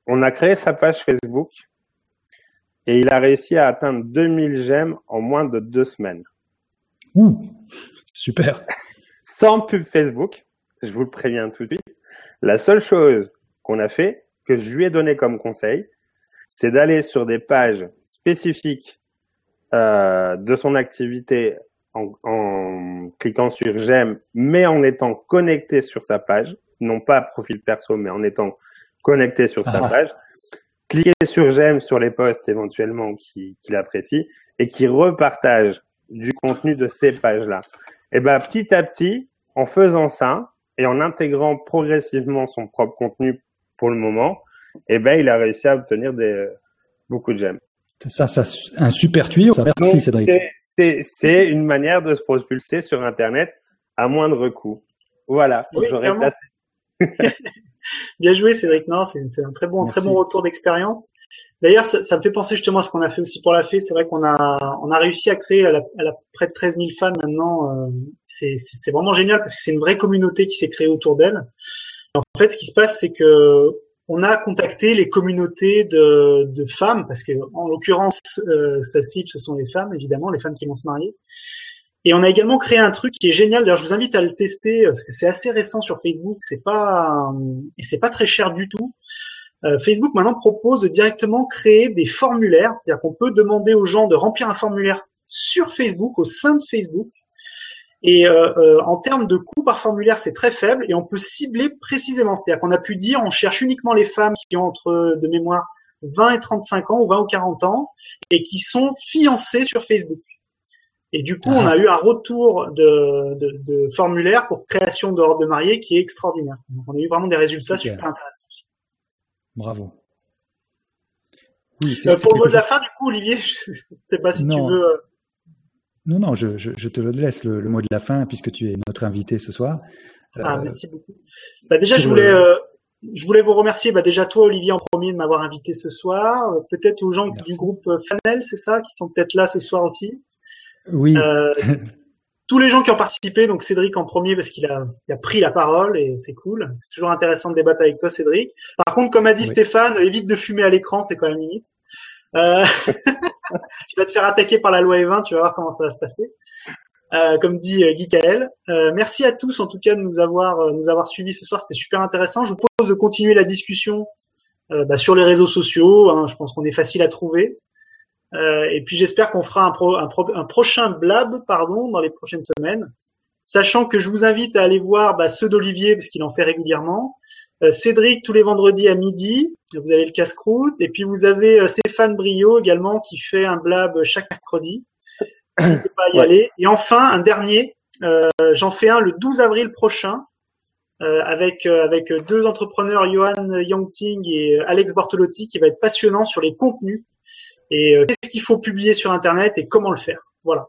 on a créé sa page Facebook et il a réussi à atteindre 2000 j'aime en moins de deux semaines. Ouh, super. [laughs] Sans pub Facebook, je vous le préviens tout de suite. La seule chose qu'on a fait, que je lui ai donné comme conseil, c'est d'aller sur des pages spécifiques euh, de son activité en, en cliquant sur j'aime, mais en étant connecté sur sa page, non pas profil perso, mais en étant connecté sur sa ah. page. Cliquer sur j'aime sur les posts éventuellement qu'il apprécie et qui repartage du contenu de ces pages-là. Et ben petit à petit, en faisant ça et en intégrant progressivement son propre contenu pour le moment, et eh ben il a réussi à obtenir des beaucoup de j'aime. Ça, ça, un super tuyau. Ça, merci Cédric. C'est une manière de se propulser sur Internet à moindre coût. Voilà, j'aurais placé. [laughs] Bien joué Cédric, non, c'est un très bon, très bon retour d'expérience. D'ailleurs, ça, ça, me fait penser justement à ce qu'on a fait aussi pour la fée. C'est vrai qu'on a, on a réussi à créer à la, à la près de 13 000 fans maintenant. Euh, c'est vraiment génial parce que c'est une vraie communauté qui s'est créée autour d'elle. En fait, ce qui se passe, c'est que on a contacté les communautés de, femmes, parce que en l'occurrence, euh, sa cible, ce sont les femmes, évidemment, les femmes qui vont se marier. Et on a également créé un truc qui est génial. D'ailleurs, je vous invite à le tester parce que c'est assez récent sur Facebook. C'est pas et c'est pas très cher du tout. Euh, Facebook maintenant propose de directement créer des formulaires, c'est-à-dire qu'on peut demander aux gens de remplir un formulaire sur Facebook, au sein de Facebook, et euh, euh, en termes de coût par formulaire, c'est très faible et on peut cibler précisément. C'est-à-dire qu'on a pu dire, on cherche uniquement les femmes qui ont entre, de mémoire, 20 et 35 ans ou 20 ou 40 ans et qui sont fiancées sur Facebook. Et du coup, on a eu un retour de, de, de formulaire pour création d'ordre de mariée qui est extraordinaire. Donc, on a eu vraiment des résultats super, intéressants. Bravo. Oui, euh, pour le mot de la fin, du coup, Olivier, [laughs] je ne sais pas si tu veux. Euh, non, non, je, je, je te laisse le, le, mot de la fin puisque tu es notre invité ce soir. Ah, euh, merci beaucoup. Bah, déjà, je voulais, euh, je voulais vous remercier. Bah, déjà toi, Olivier, en premier, de m'avoir invité ce soir. Euh, peut-être aux gens merci. du groupe Fanel, c'est ça, qui sont peut-être là ce soir aussi. Oui. Euh, tous les gens qui ont participé, donc Cédric en premier parce qu'il a, il a pris la parole et c'est cool. C'est toujours intéressant de débattre avec toi, Cédric. Par contre, comme a dit oui. Stéphane, évite de fumer à l'écran, c'est quand même limite. Euh, [laughs] tu vas te faire attaquer par la loi E20, tu vas voir comment ça va se passer. Euh, comme dit euh, Guy Kael. Euh, merci à tous en tout cas de nous avoir euh, nous avoir suivis ce soir, c'était super intéressant. Je vous propose de continuer la discussion euh, bah, sur les réseaux sociaux. Hein, je pense qu'on est facile à trouver. et puis j'espère qu'on fera un, pro, un, pro, un, prochain blab pardon dans les prochaines semaines, sachant que je vous invite à aller voir bah, ceux d'Olivier parce qu'il en fait régulièrement Cédric tous les vendredis à midi, vous avez le casse-croûte, et puis vous avez Stéphane Brio également qui fait un blab chaque mercredi. [coughs] N'hésitez pas à y aller. Et enfin, un dernier, j'en fais un le 12 avril prochain avec avec deux entrepreneurs, Johan Yangting et Alex Bortolotti, qui va être passionnant sur les contenus et qu'est-ce qu'il faut publier sur Internet et comment le faire. Voilà.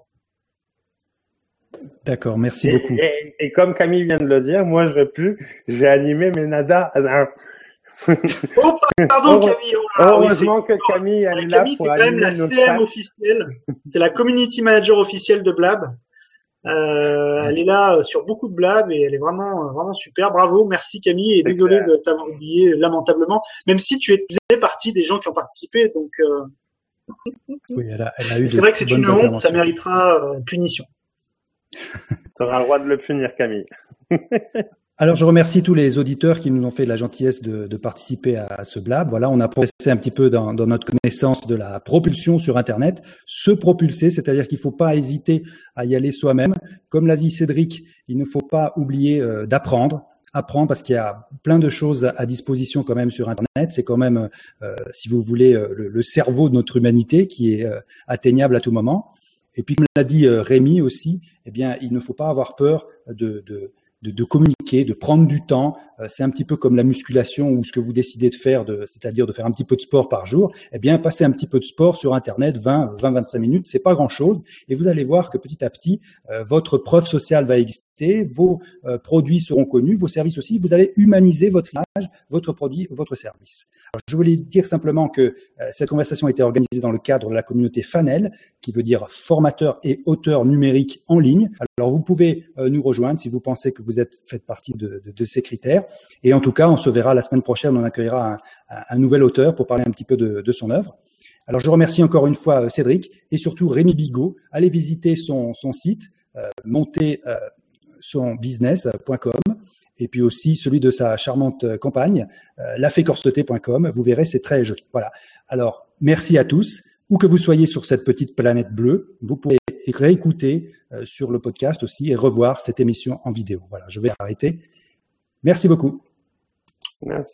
D'accord, merci beaucoup. Et, comme Camille vient de le dire, moi je pu, j'ai animé mes nadas. [laughs] oh pardon Camille. Oh heureusement que Camille est là Camille, pour c'est quand même la CM officielle. C'est la community manager officielle de Blab. Euh, elle est là sur beaucoup de Blab et elle est vraiment vraiment super. Bravo, merci Camille et désolé de t'avoir oublié lamentablement. Même si tu es partie des gens qui ont participé, donc. Euh... Oui, elle a, elle a eu. C'est vrai que c'est une honte, ça méritera euh, punition. [laughs] tu auras le droit de le punir, Camille. [laughs] Alors, je remercie tous les auditeurs qui nous ont fait la gentillesse de, participer à, ce blab. Voilà, on a progressé un petit peu dans, notre connaissance de la propulsion sur Internet. Se propulser, c'est-à-dire qu'il ne faut pas hésiter à y aller soi-même. Comme l'a dit Cédric, il ne faut pas oublier euh, d'apprendre. Apprendre parce qu'il y a plein de choses à disposition quand même sur Internet. C'est quand même, euh, si vous voulez, euh, le, cerveau de notre humanité qui est atteignable à tout moment. Et puis, comme l'a dit euh, Rémi aussi, eh bien, il ne faut pas avoir peur de, de, de, de communiquer, de prendre du temps. Euh, c'est un petit peu comme la musculation ou ce que vous décidez de faire, c'est-à-dire de faire un petit peu de sport par jour. Eh bien, passer un petit peu de sport sur Internet, 20, 20, 25 minutes, c'est pas grand-chose. Et vous allez voir que petit à petit, euh, votre preuve sociale va exister vos euh, produits seront connus, vos services aussi. Vous allez humaniser votre image, votre produit, votre service. je voulais dire simplement que euh, cette conversation a été organisée dans le cadre de la communauté FANEL, qui veut dire formateur et auteur numérique en ligne. Alors vous pouvez euh, nous rejoindre si vous pensez que vous êtes faites partie de, ces critères. Et en tout cas, on se verra la semaine prochaine. On accueillera un, nouvel auteur pour parler un petit peu de, son œuvre. Alors je remercie encore une fois Cédric et surtout Rémi Bigot. Allez visiter son, site, euh, monter euh, son business.com et puis aussi celui de sa charmante compagne, euh, lafécorseté.com. Vous verrez, c'est très joli. Voilà. Alors, merci à tous. Où que vous soyez sur cette petite planète bleue, vous pourrez réécouter euh, sur le podcast aussi et revoir cette émission en vidéo. Voilà, je vais arrêter. Merci beaucoup. Merci.